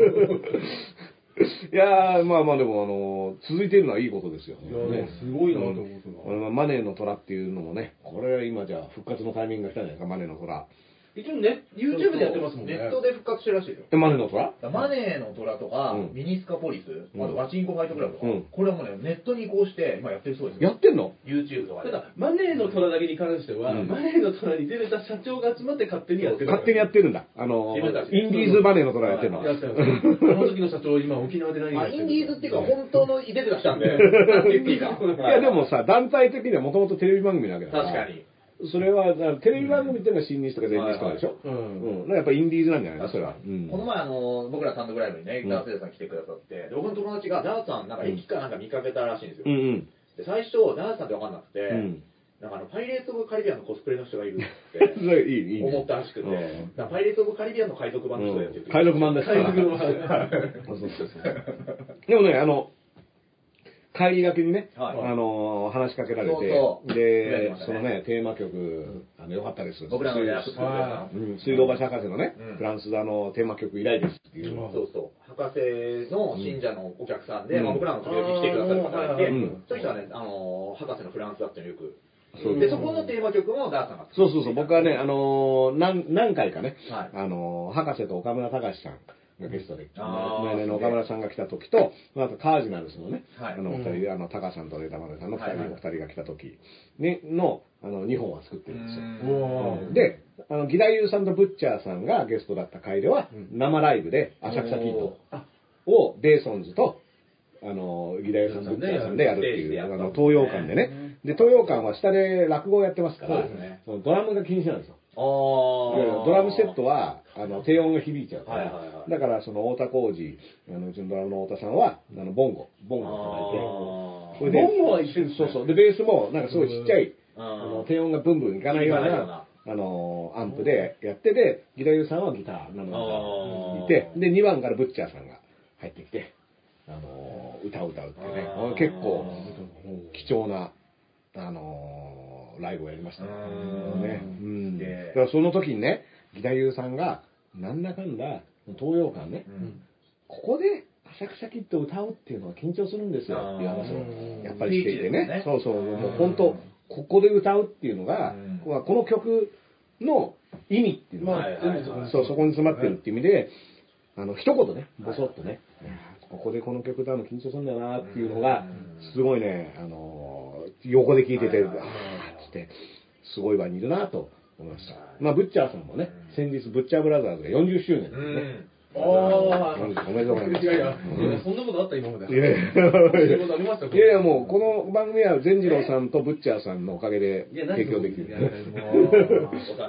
いやー、まあまあでも、あの、続いてるのはいいことですよ。いや、でねもすごいなと思うあのマネーの虎っていうのもね、これは今じゃあ復活のタイミングが来たんじゃないですか、マネーの虎。一応ね、YouTube でやってますもんね。ネットで復活してるらしいよ。え、マネーの虎マネーの虎とか、うんミニスカポリス、うんあとワチンコファイトクラブとか、うんこれはもうね、ネットに移行して、今やってるそうですよ。やってんの？YouTube とかで。ただ、マネーの虎だけに関しては、うんマネーの虎に出れた社長が集まって勝手にやってる。勝手にやってるんだ。あの、イ自分たちでンディーズマネーの虎やってるの。やってます。その時の社長、今沖縄で何やあ、ってるインディーズっていうか、本当の出てらっしゃんで、*laughs* なんて言っていいか。*laughs* いやでもさ、団体的にはもともとテレビ番組なわけだから。確かに。それは、テレビ番組っていうのが新日とか前日とかでしょ、う。うんん。だからやっぱインディーズなんじゃないの？それは。うんこの前、あの、僕ら単独ライブにね、ダースデーさん来てくださって、で僕の友達がダースさん、なんか駅かなんか見かけたらしいんですよ。うんうん。で最初、ダースさんって分かんなくて、うん。なんかあの、パイレーツ・オブ・カリビアンのコスプレの人がいるって *laughs* それいい、いいね。思ったらしくて、パイレーツ・オブ・カリビアンの海賊版の人だよって言って海賊版です。海賊版そうそうそうでもね、あの、帰りがけにね、はい。あの、話しかけられて、そうそう。やりでま、したね。そのね、テーマ曲、あの、よかったです。僕らのやつ水はうん。水道橋博士のね、うん。フランス座のテーマ曲以来ですっていう。のをそうそう。博士の信者のお客さんで、うん。まあ、僕らの時々来てくださる方がいて、うん。そういう人はね、あの、博士のフランスだっていうのよく。そうで、そこのテーマ曲もダーさんがそうそうそう、僕はね、あのー何、何回かね、はいあのー博士と岡村隆史さんがゲストで、前年の岡村さんが来た時と、あとカージナルスのね、はい。あの、二う人、あの、高さんと枝丸さんの二人、お二人が来た時に、の、あの、2本は作ってるんですよ。で、あの、義太夫さんとブッチャーさんがゲストだった回では、生ライブで浅草キッドをデイソンズと、あの、義太夫さん、ブッチャーさんでやるっていう、あの、東洋館でね。で、東洋館は下で落語をやってますから、そうですね。そのドラムが禁止なんですよ。ドラムセットは、あの、低音が響いちゃうから、はいはいはい。だから、その、太田浩二、あの、うちのドラムの太田さんは、あの、ボンゴ、ボンゴをあ叩いて、ボンゴは一緒にそうそう。で、ベースも、なんかすごいちっちゃい、ああの、低音がブンブンいかないようなあの、アンプでやってて、ギターさんはギター、なのあーいて、で、2番からブッチャーさんが入ってきて、あの、歌を歌うっていうね。結構、貴重な、あの、ライブをやりました。ね。うん。でだからその時にね、義太夫さんが、なんだかんだ、東洋館ね、うん。ここで浅草キッドを歌うっていうのは緊張するんですよ。っていう話うん。をやっぱりしていてね。ね。そうそう、もううん。本当、ここで歌うっていうのがうん、まあこの曲の意味っていうのが、はいはいはい。そう、そこに詰まってるっていう意味で、あの、一言ね、ぼそっとね、ここでこの曲歌うの緊張するんだよなっていうのがうん、すごいね、あの、横で聴いてて、はいはいあーっつって、すごい場にいるなと思いましたはい。まあ、ブッチャーさんもね、先日、ブッチャーブラザーズが40周年ですね。うんああ、おめでとうございますいやいや、そんなことあった今まで。いやいやいやいやもう、この番組は善次郎さんとブッチャーさんのおかげで提供できる。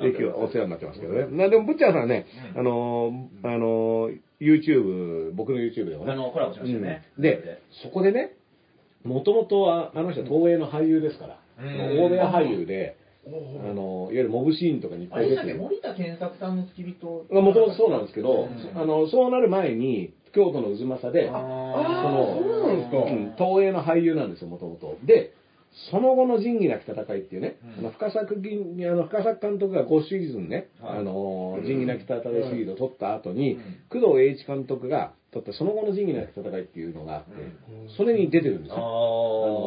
提供お世話になってますけどね。まあでも、ブッチャーさんはね、うんあのー、あのー、YouTube、僕の YouTube でもね。あのコラボしましたよねうんで、そこでね、もともとは、あの人は東映の俳優ですから、うん大部屋俳優で、あの、いわゆるモブシーンとかにあれでしたっけ？る。森田健作さんの付き人。もともとそうなんですけど、うん。あの、そうなる前に、京都の渦政で、あその東映の俳優なんですよ、もともと。で、その後の仁義なき戦いっていうね、うん。あの深作銀あの深作監督が5シーズンね、はい。あの仁義なき戦いシリーズを撮った後に、うん。工藤栄一監督が撮ったその後の仁義なき戦いっていうのがあって、うん。それに出てるんですあよ。あ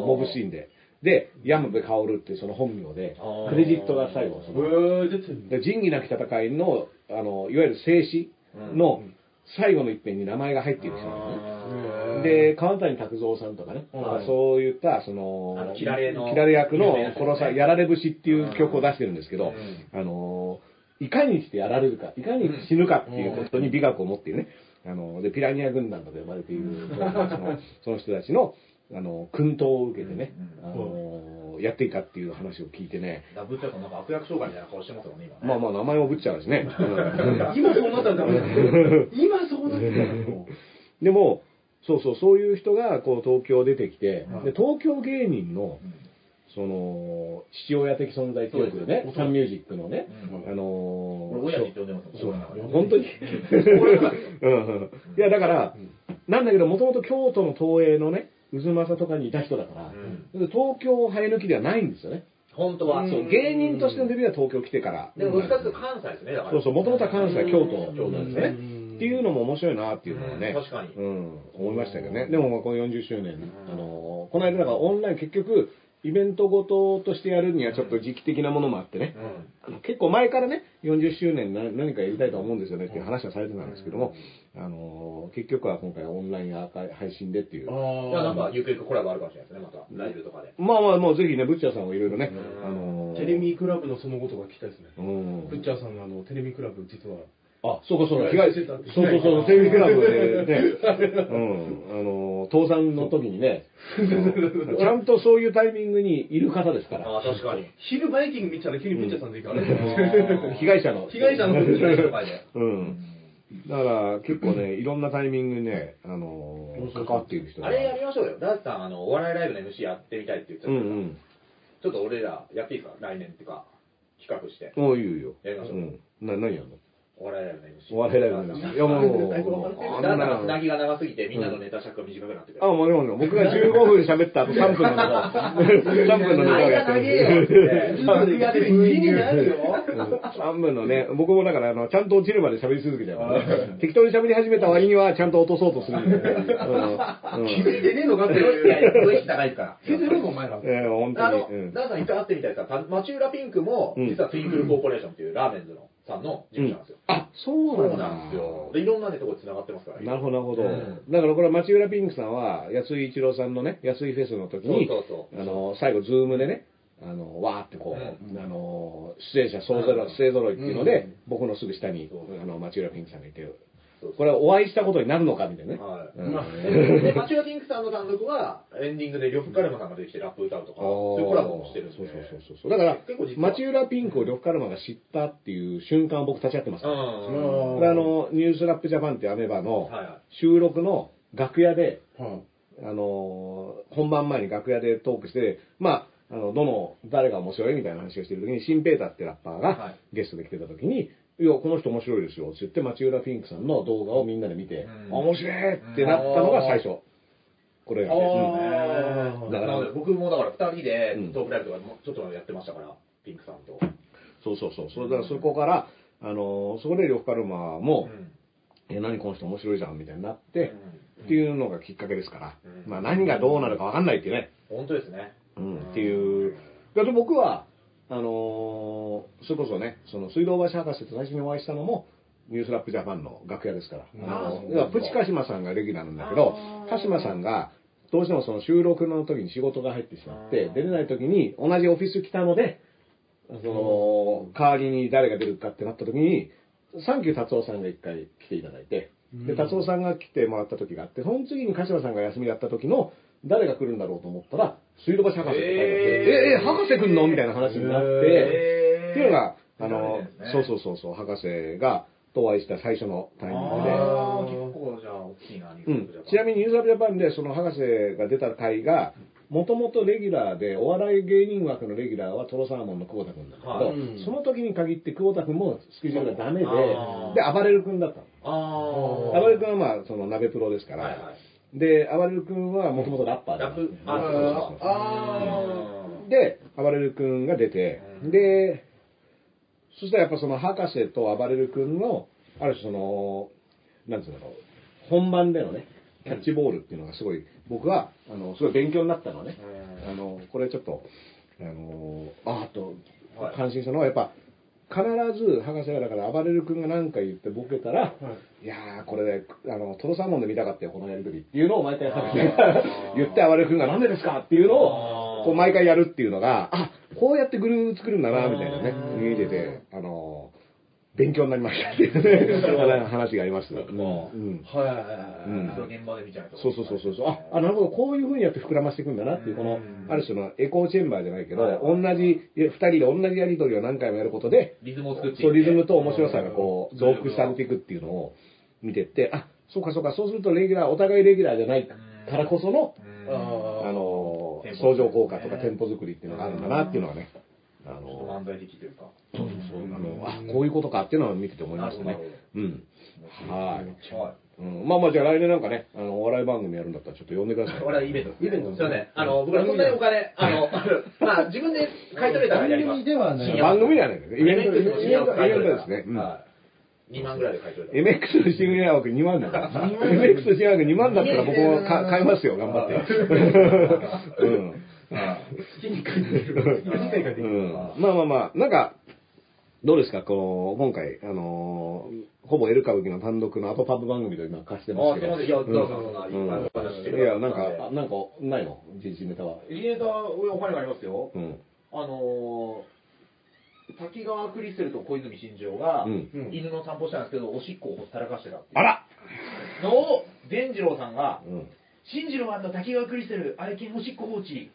のモブシーンで。で、山部薫っていうその本名でクレジットが最後、その、で仁義なき戦いの、あの、いわゆる静止の最後の一編に名前が入っている人なんですね。で、川谷拓三さんとかね、はい。そういった、そのキラレのキラレ役の殺さ、やられ節っていう曲を出してるんですけど、うん。あの、いかにしてやられるか、いかに死ぬかっていうことに美学を持っているね、あの、で、ピラニア軍団とか呼ばれている、そ *laughs* のその人たちの、あの、薫陶を受けてね、うんあの、やっていいかっていう話を聞いてね、ダブっちゃうとなんか悪役障害みたいな顔してますもんね、今ね。まあまあ名前もぶっちゃうしね。う *laughs* ん今そうなったらダメですよ。今そうなったらもでも、そうそう、そういう人がこう東京出てきて、はいで東京芸人のうん。その父親的存在ってよくねサンミュージックのね、うん。あの本当に？*laughs* いや、だから、なんだけど、もともと京都の東映のね、渦政とかにいた人だから、うん東京生え抜きではないんですよね。本当は。そうう芸人としてのデビューは東京来てから。でもどっちかっていうと関西ですね、だから。そうそう、もともとは関西、京都、京都なんですね。うんっていうのも面白いなっていうのはね、うん確かにうん、思いましたけどね。でも、まあこの40周年、あの、この間だからオンライン結局、イベントごととしてやるにはちょっと時期的なものもあってね、うんあの結構前からね、40周年な何かやりたいと思うんですよねっていう話はされてたんですけども、あの、結局は今回オンラインアーカイ配信でっていう。いや、なんか、ゆくゆくコラボあるかもしれないですね、また。ライブとかで。まあまあ、もうぜひね、ブッチャーさんをいろいろね、うんあのテレミクラブのその後とか聞きたいですね。うん。ブッチャーさんのあのテレビクラブ実はあ、そうかそうか、被被害、害そうそうそう、テレビクラブでね、*laughs* うん、あの、倒産の時にね、*laughs* ちゃんとそういうタイミングにいる方ですから、ああ、確かに。昼バイキング見てたら急にブッチャーさんでいいから、被害者の。被害者のとかで。うん。だから結構ね、いろんなタイミングにね、あの、関わっている人があれやりましょうよ。ダーツさん、あの、お笑いライブの MC やってみたいって言ってたうんからうん。ちょっと俺らやっていいですか？来年っていうか、企画して。もういいよ。やりましょううん。な、何やんの？お笑いライブの MC。お笑いライブの MC いやもうあんなダーツさんがつなぎが長すぎて、みんなのネタ尺が短くなってくる。あ、もちろん、僕が15分喋った後3分のネタ、3分のネタをやって間長えよって楽屋で家になるよ3分のね、僕もだから、あの、ちゃんと落ちるまで喋り続けちゃうからね。適当に喋り始めた割には、ちゃんと落とそうとするんで。気づいてねえのかっていやいや、すごい高いから。気づいてるのお前らえー本あの当に。うん、ダーさん一回会ってみたいですか町浦ピンクも、うん実はツインクルコーポレーションっていうラーメンズのさんの事務所なんですよ。あ、そうそうなんだ。なんですよ。で、いろんなね、とこ繋がってますから。なるほど、なるほど。うんだからこれは町浦ピンクさんは、安井一郎さんのね、安井フェスの時に、そうそうそうあの、最後、ズームでね、あの、わーってこう、うんあの、出演者総ぞろい、勢ぞろいっていうので、僕のすぐ下にあの、町浦ピンクさんがいて、これはお会いしたことになるのかみたいなね。はい。うんまあで、で町浦ピンクさんの単独は、エンディングで呂布カルマさんが出てきてラップ歌うとか、そういうコラボもしてるんで。そうそうそうそう。だから結構実、は町浦ピンクを呂布カルマが知ったっていう瞬間を僕立ち会ってますから。うん。これあの、ニュースラップジャパンってアメバの収録の楽屋で、はあの、本番前に楽屋でトークして、まあ、あの、どの、誰が面白いみたいな話をしてる時に、シンペーターってラッパーはがいゲストで来てた時に、いや、この人面白いですよ、って言って、町浦ピンクさんの動画をみんなで見て、うん。あ面白いってなったのが最初。これがあね。ーだから。僕もだから2人でうん。トークライブとかもちょっとやってましたから、ピンクさんと。そうそうそう。それだからそこから、あのーそこで呂布カルマも、うん。え、何この人面白いじゃんみたいになって、うん。っていうのがきっかけですから、うん。まあ何がどうなるかわかんないっていうね、本当ですね。うん、っていう。だって僕は、あのーそれこそね、その水道橋博士と最初にお会いしたのも、ニュースラップジャパンの楽屋ですから。あのプチカシマさんがレギュラーなんだけどカシマさんが、どうしてもその収録の時に仕事が入ってしまって出れない時に同じオフィス来たので、その、代わりに誰が出るかってなった時に、サンキュー達夫さんが一回来ていただいて、で、達夫さんが来てもらった時があって、その次に鹿島さんが休みだった時の、誰が来るんだろうと思ったら、水道橋博士って書いてあって、ええー。え博士来んのみたいな話になって、へー。っていうのが、あの、そうそうう。そうそう、博士が、とお会いした最初のタイミングで、あー結構じゃあ大きいな、うん、ちなみにニュースアップジャパンでその博士が出た回が、もともとレギュラーで、お笑い芸人枠のレギュラーはトロサーモンの久保田君だけど、はい。うんその時に限って久保田君もスケジュールがダメで、で、あー暴れる君だったの。あ暴れる君はまあ、その鍋プロですから、はいはいで、暴れる君はもともとラッパーでラップ、ああ、そうそうそうあで、暴れる君が出て、うん。で、そしたらやっぱその博士と暴れる君の、ある種その、なんつうんだろう、本番でのね、キャッチボールっていうのがすごい、僕は、あの、すごい勉強になったのはね、うん。あの、これちょっと、あの、あーっとはい、感心したのは、やっぱ、必ず博士がだから暴れる君が何か言ってボケたら、い。やー、これ、あの、トロサーモンで見たかったよ、このやりとりっていうのを毎回博士が言って、暴れる君がなんでですかっていうのを、こう毎回やるっていうのが、あ、こうやってグループ作るんだな、みたいなね見てて、あの、勉強になりましたっていうね、*laughs* 話があります。うんうん。はい。うん。現場で見ちゃうと。そうそうそうそうそう。あ、あ、なるほど、こういう風にやって膨らましていくんだなっていう、このうん、ある種のエコーチェンバーじゃないけど、はい同じ、二人で同じやりとりを何回もやることで、リズムを作ってそう、リズムと面白さがこう、増幅されていくっていうのを見てって、あ、そうかそうか、そうするとレギュラー、お互いレギュラーじゃないからこその、うん。ああの相乗効果とかテンポ作りっていうのがあるんだなっていうのはね、あちょっとの、漫才的というか。そうそうそう、あの、あ、こういうことかっていうのを見てて思いましたね。うん。はい。はい。うん、まあまあじゃあ来年なんかね、あの、お笑い番組やるんだったらちょっと呼んでください。俺はイベント。イベントすいません。あの、僕らそんなにお金、あの、*laughs* まあ自分で買い取れたらやります。番組ではない番組じゃないですイベント、イベンイベントですね。うんはい。2万ぐらいで買い取れたら。MX の新夜枠2万だから。MX の新夜枠2万だったら僕もか買いますよ、頑張って。*laughs* うん。好きに買い取れる。好きに買い取れる。まあまあまあ、なんか、どうですか、この、今回、あのーほぼエル歌舞伎の単独のアトパブ番組と今貸してますけど。あすいませんいやどうぞどうぞいっぱいや、なんか、なんか、ないの時事ネタは。リエーター、俺お金がありますよ。うん。あのー、滝川クリステルと小泉進次郎が、犬の散歩したんですけど、おしっこをほったらかしてたっていうあらのを、伝次郎さんが、うん。進次郎滝川クリステル、愛犬おしっこ放置、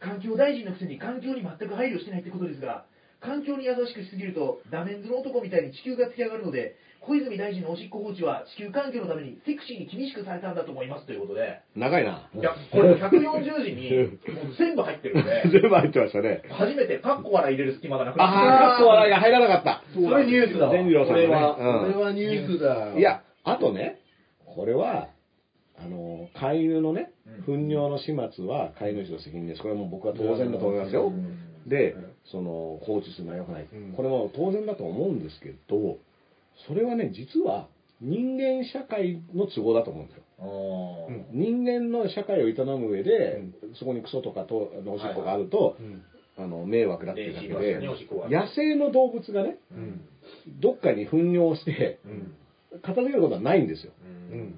環境大臣のくせに環境に全く配慮してないってことですが、環境に優しくしすぎると、ダメンズの男みたいに地球が突き上がるので、小泉大臣のおしっこ放置は地球環境のためにセクシーに厳しくされたんだと思いますということで、長いな。いや、これ140字にもう全部入ってるんで、*laughs* 全部入ってましたね。初めてカッコ笑い入れる隙間がなくなああ、カッコ笑いが入らなかった。それニュースだわ。伝次郎さんこれはうんこれはニュースだ。い、や、あとね、これは、あの、飼い犬のね、うん。糞尿の始末は飼い主の責任です。これはもう僕は当然だと思いますよ。で、その、放置するのは良くない。うん。これも当然だと思うんですけど、それはね、実は人間社会の都合だと思うんですよ。人間の社会を営む上で、そこにクソとかとおしっこがあると、うんあの迷惑だっていうだけで野生の動物がねうん。どっかに糞尿してうん。片付けることはないんですよ。うん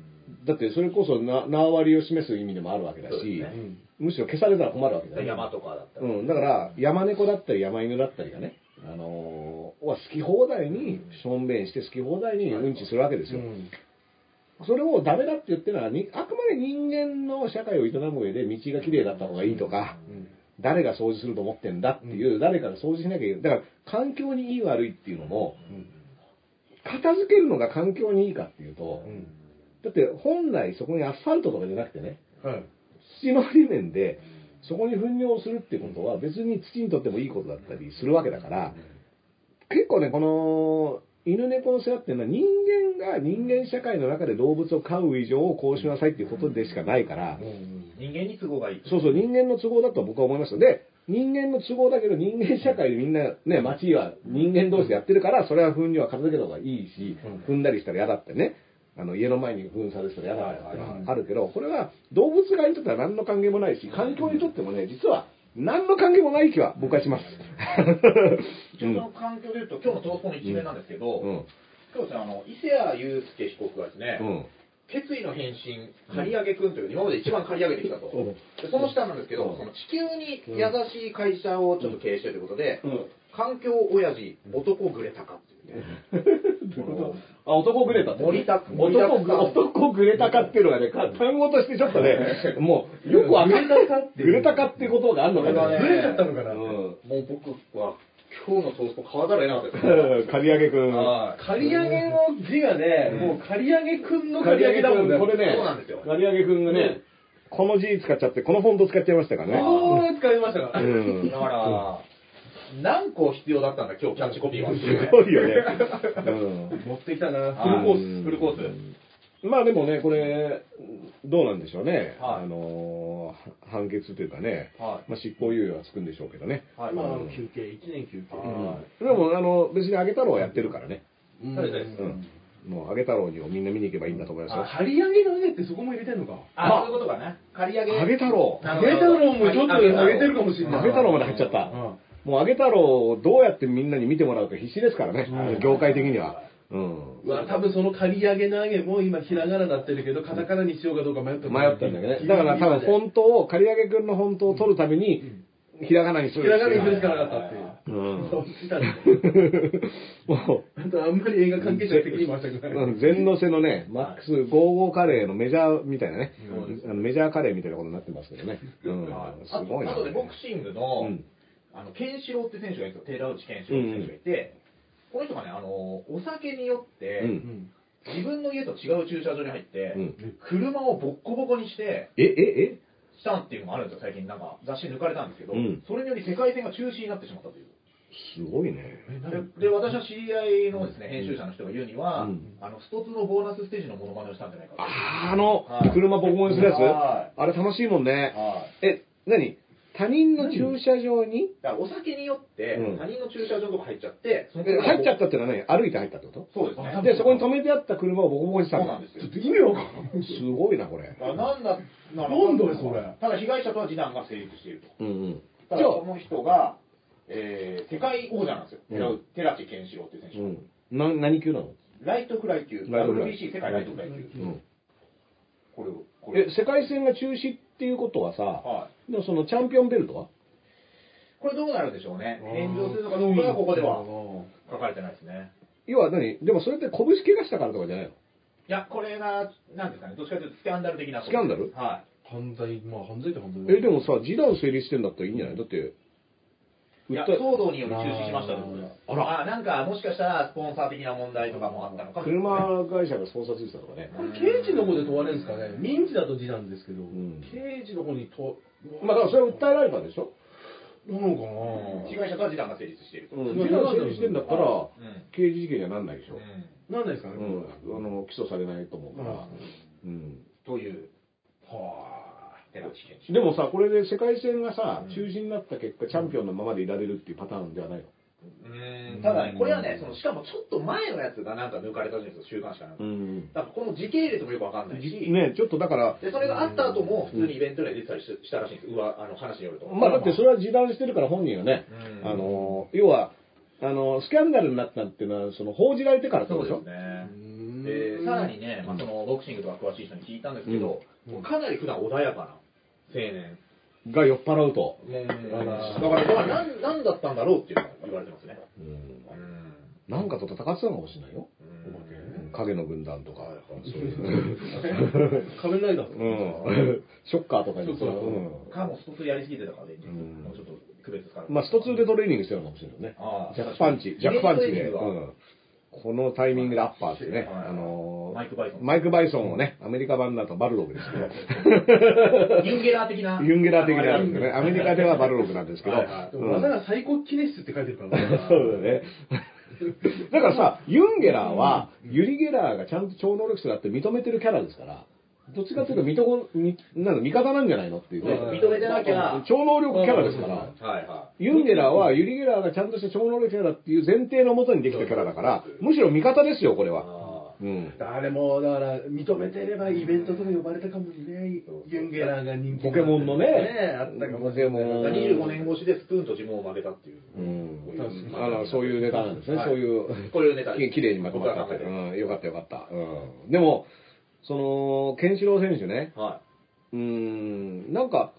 だってそれこそな縄張りを示す意味でもあるわけだし、ねうんむしろ消されたら困るわけだよ、山とかだったら、うん、だから山猫だったり山犬だったりがね、あのーは好き放題にしょんべんして好き放題にうんちするわけですよ、それをダメだって言ってるのはにあくまで人間の社会を営む上で道がきれいだった方がいいとか、うん。誰が掃除すると思ってんだっていう、誰かが掃除しなきゃいけない。だから、環境にいい悪いっていうのも、片付けるのが環境にいいかっていうと、うんだって本来そこにアスファルトとかじゃなくてね、はい土のり面で、そこに糞尿をするってことは別に土にとってもいいことだったりするわけだから、結構ね、この、犬猫の世話っていうのは人間が人間社会の中で動物を飼う以上こうしなさいっていうことでしかないから、人間に都合がいい。そうそう、人間の都合だと僕は思いますよ。で、人間の都合だけど人間社会でみんなね、街は人間同士でやってるから、それは糞には片付けた方がいいし、踏んだりしたら嫌だってね。あの、家の前に糞されてたら嫌だってのはあるけど、これは動物側にとっては何の関係もないし、環境にとってもね、実は何の関係もない気は僕はします。ちょっとその環境で言うと、今日のトースポの一面なんですけど、うん。今日ですね、あの、伊勢谷友介被告がですね、うん。決意の変身、刈り上げくんという、今まで一番刈り上げてきたと。うんでその下なんですけど、その地球に優しい会社をちょっと経営してるということで、うん。環境親父、男グレタカって *laughs* あ、男グレタって、森田森田男グ、男グレタカっていうのがね、か単語としてちょっとね、もう、よくわかんない。グレタカっていうことがあるのかな。これはねずれちゃったのかな。うん。もう僕は、今日のトースポ買わざるを得なかったですね。刈り上げくん。はい刈り上げの字がね、うんもう刈り上げくんの刈刈りり上げだもんね。これね、そうなんですよ刈り上げくんがね、この字使っちゃって、このフォント使っちゃいましたからね。この使いましたから。うんだから、何個必要だったんだ、今日キャッチコピーは。すごいよね。うん持ってきたな。フルコースうんフルコースまあでもね、これ、どうなんでしょうね。はいあのー判決というかね、はいまあ、執行猶予はつくんでしょうけどね。はい。まあ、休憩、1年休憩。はでも、あの、別にあげ太郎はやってるからね。うん。もうあげ太郎にもみんな見に行けばいいんだと思いますよ。刈り上げの上ってそこも入れてんのか。あ、そういうことかね。刈り上げ。あげ太郎。なあげ太郎もちょっと上げてるかもしれない。あげ太郎まで入っちゃった。うんもうあげ太郎をどうやってみんなに見てもらうか必死ですからね、うん業界的には。うん。うわ、多分その刈り上げの上げも今ひらがなになってるけど、カタカナにしようかどうか迷った迷ったんだけどね。だから多分本当を、刈り上げくんの本当を取るために、ひらがなにするひらがなにするしかなかったっていう。うん。そ *laughs* うしたねもあとあんまり映画関係者的に回したくう、ない。うん全のせのね、マックス55カレーのメジャーみたいなねメジャーカレーみたいなことになってますけどね。うんはい。すごいな。あとあとね、ボクシングの、うんあの、ケンシロウって選手がいるんですよ。寺内ケンシロウって選手がいて、この人がね、あの、お酒によって、うん。自分の家と違う駐車場に入って、うん。車をボッコボコにして、え、え、え？したっていうのがあるんですよ、最近。なんか雑誌に抜かれたんですけど、うん。それにより世界戦が中止になってしまったという。すごいね。でで私は知り合いのですね、編集者の人が言うには、うん。あの、スト2のボーナスステージのモノマネをしたんじゃないかと。あーあのはい、車ボコボコにするやつ？はあれ楽しいもんね。はい。え、何？他人の駐車場に？だからお酒によって、うん他人の駐車場のとこ入っちゃって、そのえ入っちゃったっってのは何？歩いて入ったってこと？そうですね。で、そこに止めてあった車をボコボコにしたのそうなんですよちょっ。と意味わかんない。すごいな、これ。あなんだ、ななんだよそれただ被害者とは示談が成立していると。うんうん。ただこの人が、えー、世界王者なんですよ。うん寺内健志郎っていう選手。うん。な、何級なの？ライトフライ級、ライトフライ WBC 世界ライトフライ級。うん。これを、これえ、世界戦が中止っていうことはさ、はい。でもそのチャンピオンベルトは？これどうなるんでしょうね。返上するのかどうかがここでは書かれてないですね。要は何？でもそれって拳怪我したからとかじゃないの？いや、これが、なんですかね、どっちかというとスキャンダル的なこと。スキャンダル？は犯罪、まあ犯罪って犯罪だえ、でもさ、示談成立してんだったらいいんじゃない？だって、い。いや、騒動により中止しましたということです。あらあ、なんか、もしかしたら、スポンサー的な問題とかもあったのか車会社がスポンサーついてたとかね。これ刑事の方で問われるんですかね民事だと事なんですけど、ん刑事の方に問まあだからそれは訴えられたんでしょ？なのかな被害者とは示談が成立していると。うん。示談成立してんだったらうん、刑事事件にはなんないでしょ？なんないですかね、うん。あの、起訴されないと思うから。うん。という、はでもさ、これで世界戦がさうん、中止になった結果、チャンピオンのままでいられるっていうパターンではないの？うんただね、これはね、そのしかもちょっと前のやつがなんか抜かれたんですよ、週刊誌かなんか。ん。だからこの時系列もよくわかんないし、ね、ちょっとだから、でそれがあった後も普通にイベントで出てたりししたらしいんです、うわあの話によると。まあだってそれは示談してるから本人はね、うん。あの、要は、あの、スキャンダルになったっていうのは、その報じられてからってそうことでしょ？ですね。うん。で、さらにね、まあ、そのボクシングとか詳しい人に聞いたんですけど、かなり普段穏やかな青年。が酔っ払うと。だから、これは何何だったんだろうっていうのが言われてますね。うんうんなんかと戦ってたのかもしれないよ。うん影の軍団とか。そういう仮面ライダーとかうん。ショッカーとかにそうそううんかも、スト2やりすぎてたからね、ちょっと区別つかない。まあ、スト2でトレーニングしてるのかもしれないね。ああジャックパンチ、ジャックパンチで。このタイミングでアッパーってね、はい。あのーマイクバイソン。マイク・バイソンをね、アメリカ版だとバルログですけど、*laughs* ユンゲラー的な。ユンゲラー的なでね、アメリカではバルログなんですけど、はい。はい。でも技がサイコキネシスって書いてるからねそうだね。だからさ、ユンゲラーは、ユリ・ゲラーがちゃんと超能力者だって認めてるキャラですから、どっちかっていうと味方みなんか味方なんじゃないのっていうね。認めてなきゃ、超能力キャラですから。はいはユンゲラーはユリ・ゲラーがちゃんとした超能力者だっていう前提のもとにできたキャラだから、むしろ味方ですよ、これは。あうん。あれも、だから、認めてればイベントとか呼ばれたかもしれない。ユンゲラーが人気ポケモンのねねあったかもしれない。ポケモン25年越しでスプーンとジモンを負けたっていう。うん。あの、そういうネタなんですね、はいそういう。こういうネタですき綺麗にまとまったうん、よかったよかった。うん。でも、その、ケンシロウ選手ね、はうーん、なんか、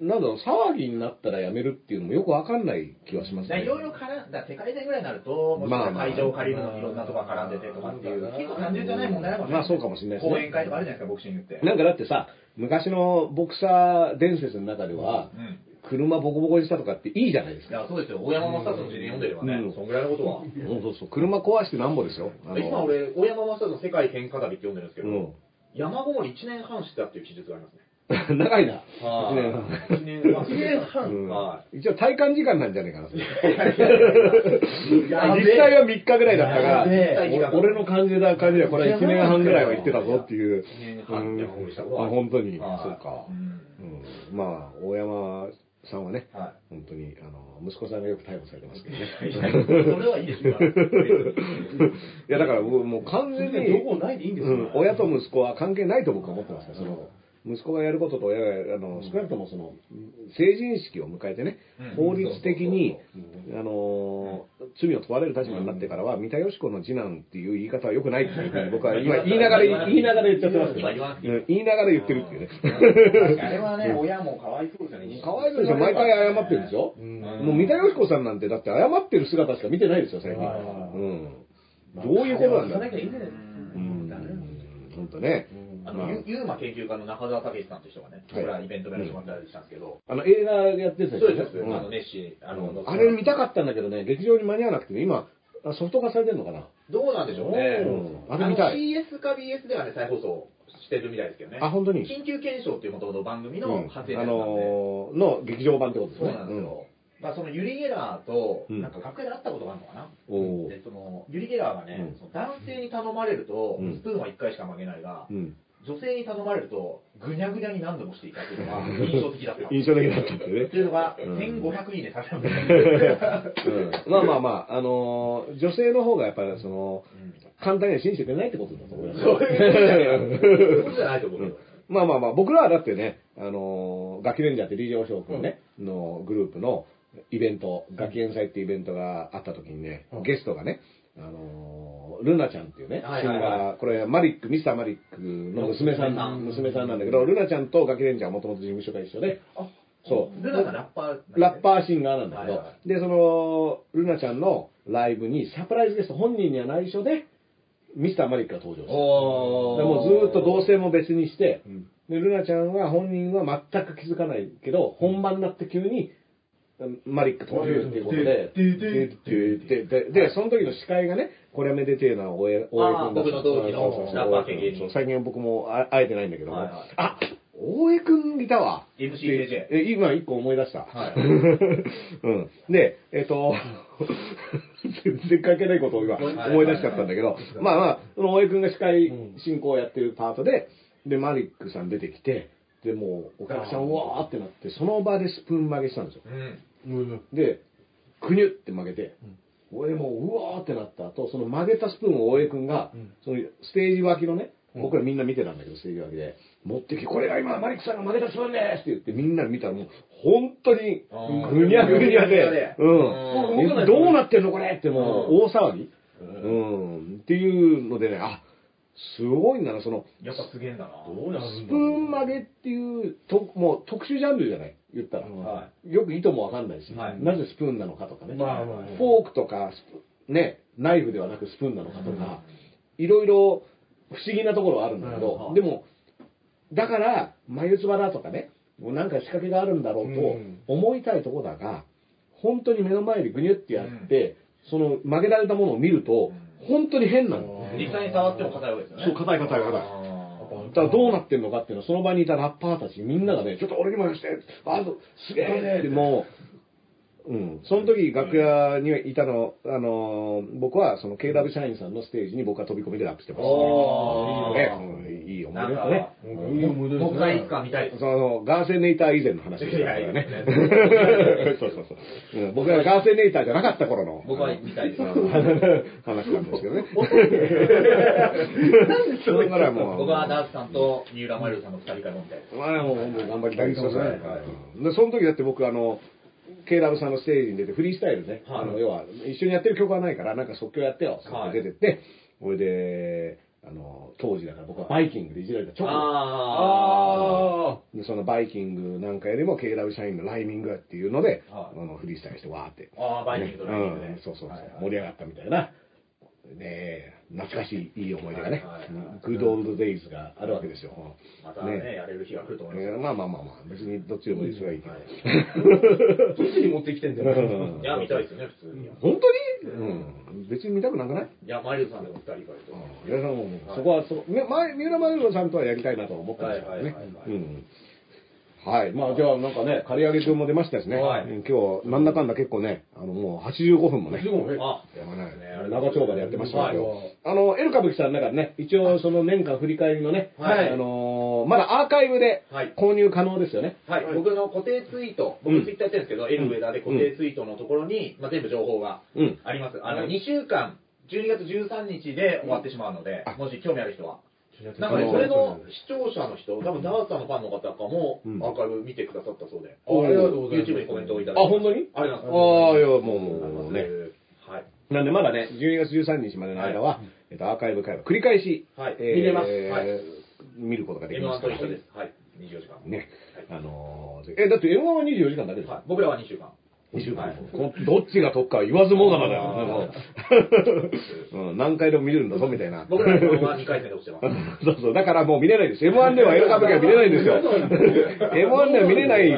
なんだろう、騒ぎになったらやめるっていうのもよくわかんない気はしますね。いろいろ絡んだ世界戦ぐらいになると、もしかしたら会場を借りるのにいろんなとこが絡んでてとかっていう、結構単純じゃない問題だかもしれない。まあそうかもしれないですね講演会とかあるじゃないですか、ボクシングって。なんかだってさ、昔のボクサー伝説の中では、うん車ボコボコにしたとかっていいじゃないですか。いや、そうですよ。大山正人の辞典読んでればね、うんそんぐらいのことは。そうそうそう、車壊してなんぼですよ。あの今、俺、大山正人の世界喧嘩旅って読んでるんですけど、うん。山ごもり1年半してたっていう記述がありますね。*laughs* 長いな。はい。一年半。1年半。1年半うん。は一応体感時間なんじゃないかな、実際は3日ぐらいだったからやべえ、俺俺の感じだ感じではこれは1年半ぐらいは行ってたぞっていう。1年半って思いした。ことはあ、本当に。はい。そうかまあ、大山さんはね、は本当に、あの、息子さんがよく逮捕されてますけどね。それはいいですよ。*laughs* いや、だからもうもう完全に、情報ないでいいんですようん、親と息子は関係ないと僕は思ってますから、その、息子がやることと親が、あの、少なくともその、成人式を迎えてね、法律的に、あの、罪を問われる立場になってからは、三田佳子の次男っていう言い方は良くないっていうふうに僕は今言いながら、言いながら言っちゃってますけど、今言いながら言ってるっていうね。あれはね、親もかわいそうですよ。ね。かわいそうでしょ、毎回謝ってるでしょ？もう三田佳子さんなんて、だって謝ってる姿しか見てないですよ、最近。うん。どういうことなんだ。本当ね。あの、ゆユーマ研究家の中澤武さんという人がね、はい。これはイベントでやらせてもらったりしたんですけど、あの、映画やってたそうです、ん。あの、ネッシー、あの、あれ見たかったんだけどね、劇場に間に合わなくてね、今、あソフト化されてるのかな？どうなんでしょうね。うん。あれ見たい。の CS か BS ではね、再放送してるみたいですけどね。あ本当に？緊急検証っていうもともと番組うん。の発生あなんで、のーの劇場版ってことですね。そうなんですよ。まあ、そのユリ・ゲラーと、うん。なんか楽屋で会ったことがあるのかな？で、その、ユリ・ゲラーがね、うん。その男性に頼まれると、うん。スプーンは1回しか曲げないが、うん。女性に頼まれると、ぐにゃぐにゃに何度もしていたっていうのが印象的だった。印象的だったっていうねって。いうのが、うん1500いいねされたんですよ。うんまあまあまあ、あのー女性の方がやっぱりその、簡単には信じてくれないってことだと思います。そういうことじゃないと思うけど。まあまあまあ、僕らはだってね、あのー、ガキレンジャーって DJ おしょうくんね、のグループのイベント、ガキ演祭ってイベントがあった時にね、うんゲストがね、あのールナちゃんっていうね、シンガー、これマリック、ミスターマリックの娘さんん、娘さんなんだけど、ルナちゃんとガキレンジャーはもともと事務所が一緒で、そう。ルナがラッパーね、ラッパーシンガーなんだけど、はいはで、その、ルナちゃんのライブにサプライズゲスト、本人には内緒で、ミスターマリックが登場して、おでもうずーっと同性も別にして、で、ルナちゃんは本人は全く気づかないけど、本番になって急に、マリック登場っていうことで、で、で、で、その時の司会がね、これはめでてえな、大江、大江君だあ僕の同期のそうそうそうラッパー系芸人そう最近僕も会えてないんだけども、あ、大江君いたわ。MCJJ え、今一個思い出した。はいうん。で、えっ、と、全然関係ないことを今思い出しちゃったんだけど、まあまあ、その大江君が司会進行をやってるパートで、で、マリックさん出てきて、で、もう、お客さん、うわーってなって、その場でスプーン曲げしたんですよ。うん。うん。で、くにゅって曲げて、大江もうわーってなった後、その曲げたスプーンを大江君が、うん。そのステージ脇のね、うん。僕らみんな見てたんだけど、ステージ脇で、持ってきて、これが今、マリックさんが曲げたスプーンですって言って、みんな見たらもう、本当にぐにゃぐにゃでうん。どうなってんのこれってもう、う大騒ぎ。うん。っていうのでね、あ、すごいんだな、その、やっぱすげえんだな。スプーン曲げっていう、ともう特殊ジャンルじゃない言ったら。はよく意図もわかんないし、はい。なぜスプーンなのかとかね。まあまあフォークとか、ね、ナイフではなくスプーンなのかとか、いろいろ不思議なところはあるんだけど、うん。でも、だから、眉唾だとかね、もうなんか仕掛けがあるんだろうとうん。思いたいところだが、本当に目の前でグニュってやって、その曲げられたものを見ると、本当に変なの。い。実際に触っても硬いわけですよね。そう硬い硬い硬いだからどうなってんのかっていうのは、その場にいたラッパーたちみんながね、ちょっと俺にもやらして、あ、すげえってもうん。その時楽屋にいたの、あのー、僕はその KW 社員さんのステージに僕は飛び込みでラップしてました。おーねうんいい思い出だね。いい思い出ですねもう一回いつか見たい。そのガーセネーター以前の話ですからねや。そうそうそう。うん僕がガーセネーターじゃなかった頃の。僕は見たいですうん話なんですけどね。*laughs* それからもう。僕はダースさんと三浦マイルドさんの二人から飲みたいです。まあもう頑張りたいですその時だって僕、あの、ケイラブさんのステージに出て、フリースタイルね、はい。あの、要は、一緒にやってる曲はないから、なんか即興やってよ、はい。って出てって、それで、あの、当時だから僕はバイキングでいじられた直後。ああでそのバイキングなんかよりも KW 社員のライミングっていうので、はい。あのフリースタイルしてわーって。ーあー、バイキングとライミングで。うん。そうそうそう、盛り上がったみたいな。ねえ、懐かしいいい思い出がね good old days があるわけですよ。またね、やれる日が来ると思いますえーまあまあまあまあ、別にどっちでもいいですがいいけど。あ。どっちに持ってきてんだよ。うんいや、見たいですよね、普通に。本当に？うん。別に見たくなくない？いや、マイルドさんでも二人からと。いや、でもそこは、そこ、ね前、三浦マユロさんとはやりたいなと思ってますけどねはいはいはいはい。うん。はい。まあ、じゃあ、なんかね、刈り上げ君も出ましたしね。はい。うん今日、なんだかんだ結構ね、あの、もう85分もね。でもねあ、やばないね長丁場でやってましたけど、はい。あの、エル歌舞伎さんの中でね、一応その年間振り返りのね、はい。あのーまだアーカイブではい。購入可能ですよね。はい、僕の固定ツイート、うん。僕ツイッターやってるんですけど、エルウェダーで固定ツイートのところに、まあ、全部情報がうん。あります。あの、2週間、12月13日で終わってしまうので、もし興味ある人は。なんかね、それの視聴者の人、多分ダーツさんのファンの方とかもうんアーカイブ見てくださったそうで、あありがとうございます YouTube にコメントをいたあ、だいて。本当に？ありがとうございます。ああ、いや、もう、ね。はい。なんでまだね、12月13日までの間は、えっと、アーカイブ会話繰り返し、はいえー見れますはい見ることができま M1 すからと一緒です。はい。24時間。ね。あのー、え、だって M1 は24時間だけですはい。僕らは2週間。2週間、はいこどっちが得かは言わずもがなだよう、*laughs* うん。何回でも見れるんだぞみたいな。僕らの M1 は2回戦で落ちてます。*laughs* そうそう。だからもう見れないです。M1 ではエル歌舞伎は見れないんですよ。*laughs* M1 では見れない、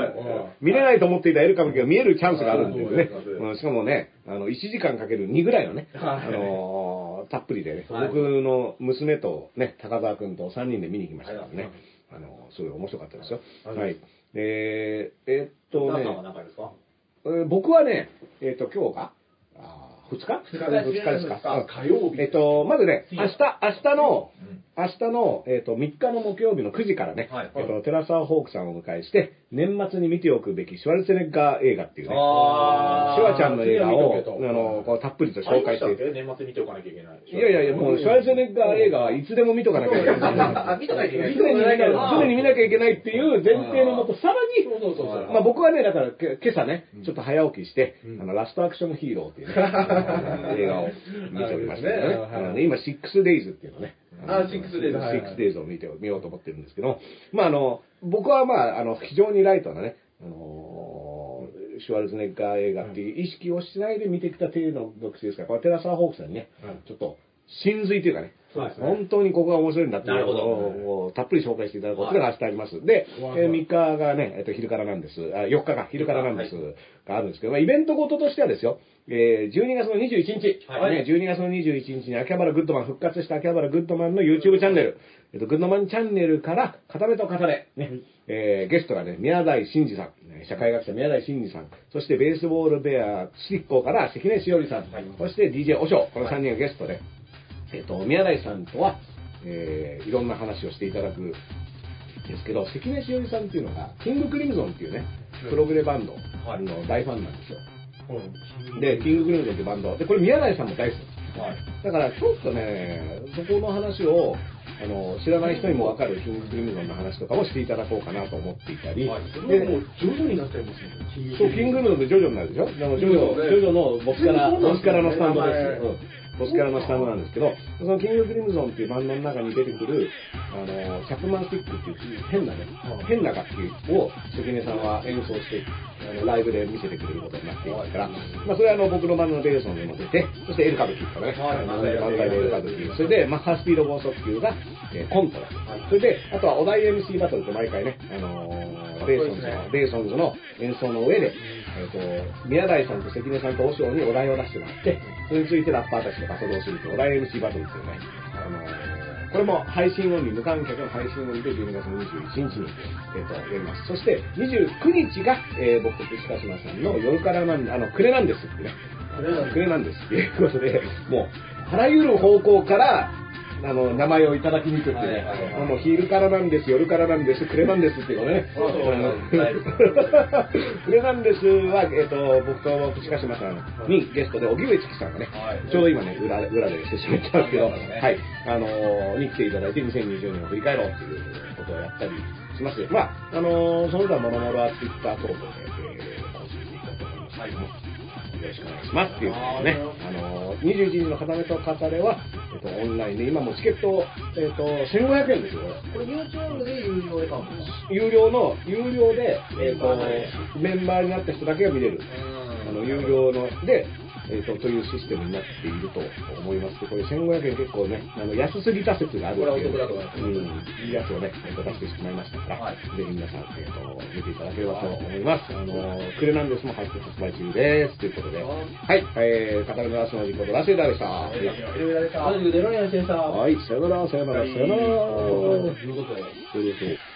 見れないと思っていたエル歌舞伎が見えるチャンスがあるんですねそうんしかもね、あの、1時間かける2ぐらいのね、はいあのーたっぷりでね、はい僕の娘とね、高澤くんと3人で見に行きましたからね。あのーすごい面白かったですよ。はいはい。えー、えっとねダーさんは、何回ですか？えー僕はね、えっ、と、今日が、あー2日？二日です二日ですか？うん火曜日。えっ、と、まずね、明日、明日の、うん明日の、えっ、と、3日の木曜日の9時からね、はい。えっ、と、テラサーホークさんをお迎えして、年末に見ておくべきシュワルツェネッガー映画っていうね、シュワちゃんの映画を、あの、こうたっぷりと紹介して。年末に見ておかなきゃいけない。いやいやいや、もう、シュワルツェネッガー映画はいつでも見とかなきゃいけない。あ見とかなきゃいけない。常に見なきゃ常に見なきゃいけないっていう前提のもと、さらに、そうそうそうそう。まあ僕はね、だからけ今朝ね、ちょっと早起きして、うん。あの、ラストアクションヒーローっていうね、*laughs* 映画を見ておりましたね。ね今、6 days っていうのね。あ 6days はいはい。6 days を見て、見ようと思ってるんですけど、まああの、僕はまあ、あの、非常にライトなね、あのシュワルツェネッガー映画っていう意識をしないで見てきた程度の読書ですから、これテラサー・ホークさんにね、はい。ちょっと、真髄というかね、そうですね本当にここが面白いんだっていうのなるほどをたっぷり紹介していただくことが明日あります。で、はいえー3日がね、えっと、昼からなんです。あ、4日が昼からなんです。があるんですけど、まあ、イベントごととしてはですよ、えー12月の21日、はいね、12月の21日に秋葉原グッドマン、復活した秋葉原グッドマンの YouTube チャンネル、えっと、グッドマンチャンネルから、片目と重ね、ね、えーゲストがね、宮台真司さん、ね社会学者宮台真司さん、そしてベースボールベア執行から関根しおりさん、そして DJ おしょう、この3人がゲストで、えっと、宮台さんとは、えーいろんな話をしていただくんですけど、関根しおりさんっていうのが、キングクリムゾンっていうね、プログレバンドの大ファンなんですよ。で、キングクリムゾンっていうバンド。で、これ宮台さんも大好き。です。だからちょっとね、そこの話を、あの、知らない人にもわかるキングクリムゾンの話とかもしていただこうかなと思っていたり、でもう徐々になっちゃいますよね。そう、キングクリムゾンってジョジョになるでしょ？でもジョジョ、ジョジョのボスキャラ、ボスキャラのスタンドです。うんボスキャラのスタンドなんですけど、そのキングクリムゾンっていうバンドの中に出てくる、あの、チャップマンスティックっていう変なね、変な楽器を関根さんは演奏して、あのライブで見せてくれることになっていますから、まあそれはあの僕のバンドのベーソンにも出て、そしてエル歌舞伎とかね、はい。あの漫才でエル歌舞伎、それでマッハスピード剛速球が、えーコントだ。それで、あとはお題 MC バトルって毎回ね、あのーベーソンズの、ベーソンズの演奏の上で、えっ、と、宮台さんと関根さんと和尚にお題を出してもらって、それについてラッパーたちとバトルをするとお題 MC バトルっていうね、あのーこれも配信オンリー、無観客の配信オンリーで12月21日に、えっ、と、やります。そして、29日が、えー僕と岸鹿島さんの夜からなん、あの、暮れなんですってね。暮れなんですっていうことで、もう、あらゆる方向から、あの、名前をいただきに行くってね、はいはい。はいもう昼からなんです、夜からなんです、暮れなんですっていうのね。暮れなんですは、えっ、と、僕と岸鹿島さんにゲストで、荻上チキさんがね、はい。ちょうど今ね、裏で、裏でしてしまったんですけど、はい、あのーに来ていただいて、2020年を振り返ろうっていうことをやったりしまして、まあ、あのーその他もろもろはツイッター等々で、えー、更新していこうと思います。けども、よろしくお願いしますっていうことでね、あのー、21時の片目と語れは、えっ、と、オンラインで、今もチケット、えっ、と、1500円ですよ、これ。これ YouTube で有料で買うんですか？有料の、有料で、えっ、と、メンバーになった人だけが見れる。あの、有料の、で、えっ、と、というシステムになっていると思います。これ1500円結構ね、あの、安すぎた説があるこれはお得だと思います。うん、いいやつをね、えーと出してしまいましたから、はい。ぜひ皆さん、えっ、と、見ていただければと思います。あの、クレナンデスも発発売中です。ということで、はい、えー、カタルのラスの事故でラスイダーでした。はい、さよなら、さよなら、さよなら。ということで。そういうこと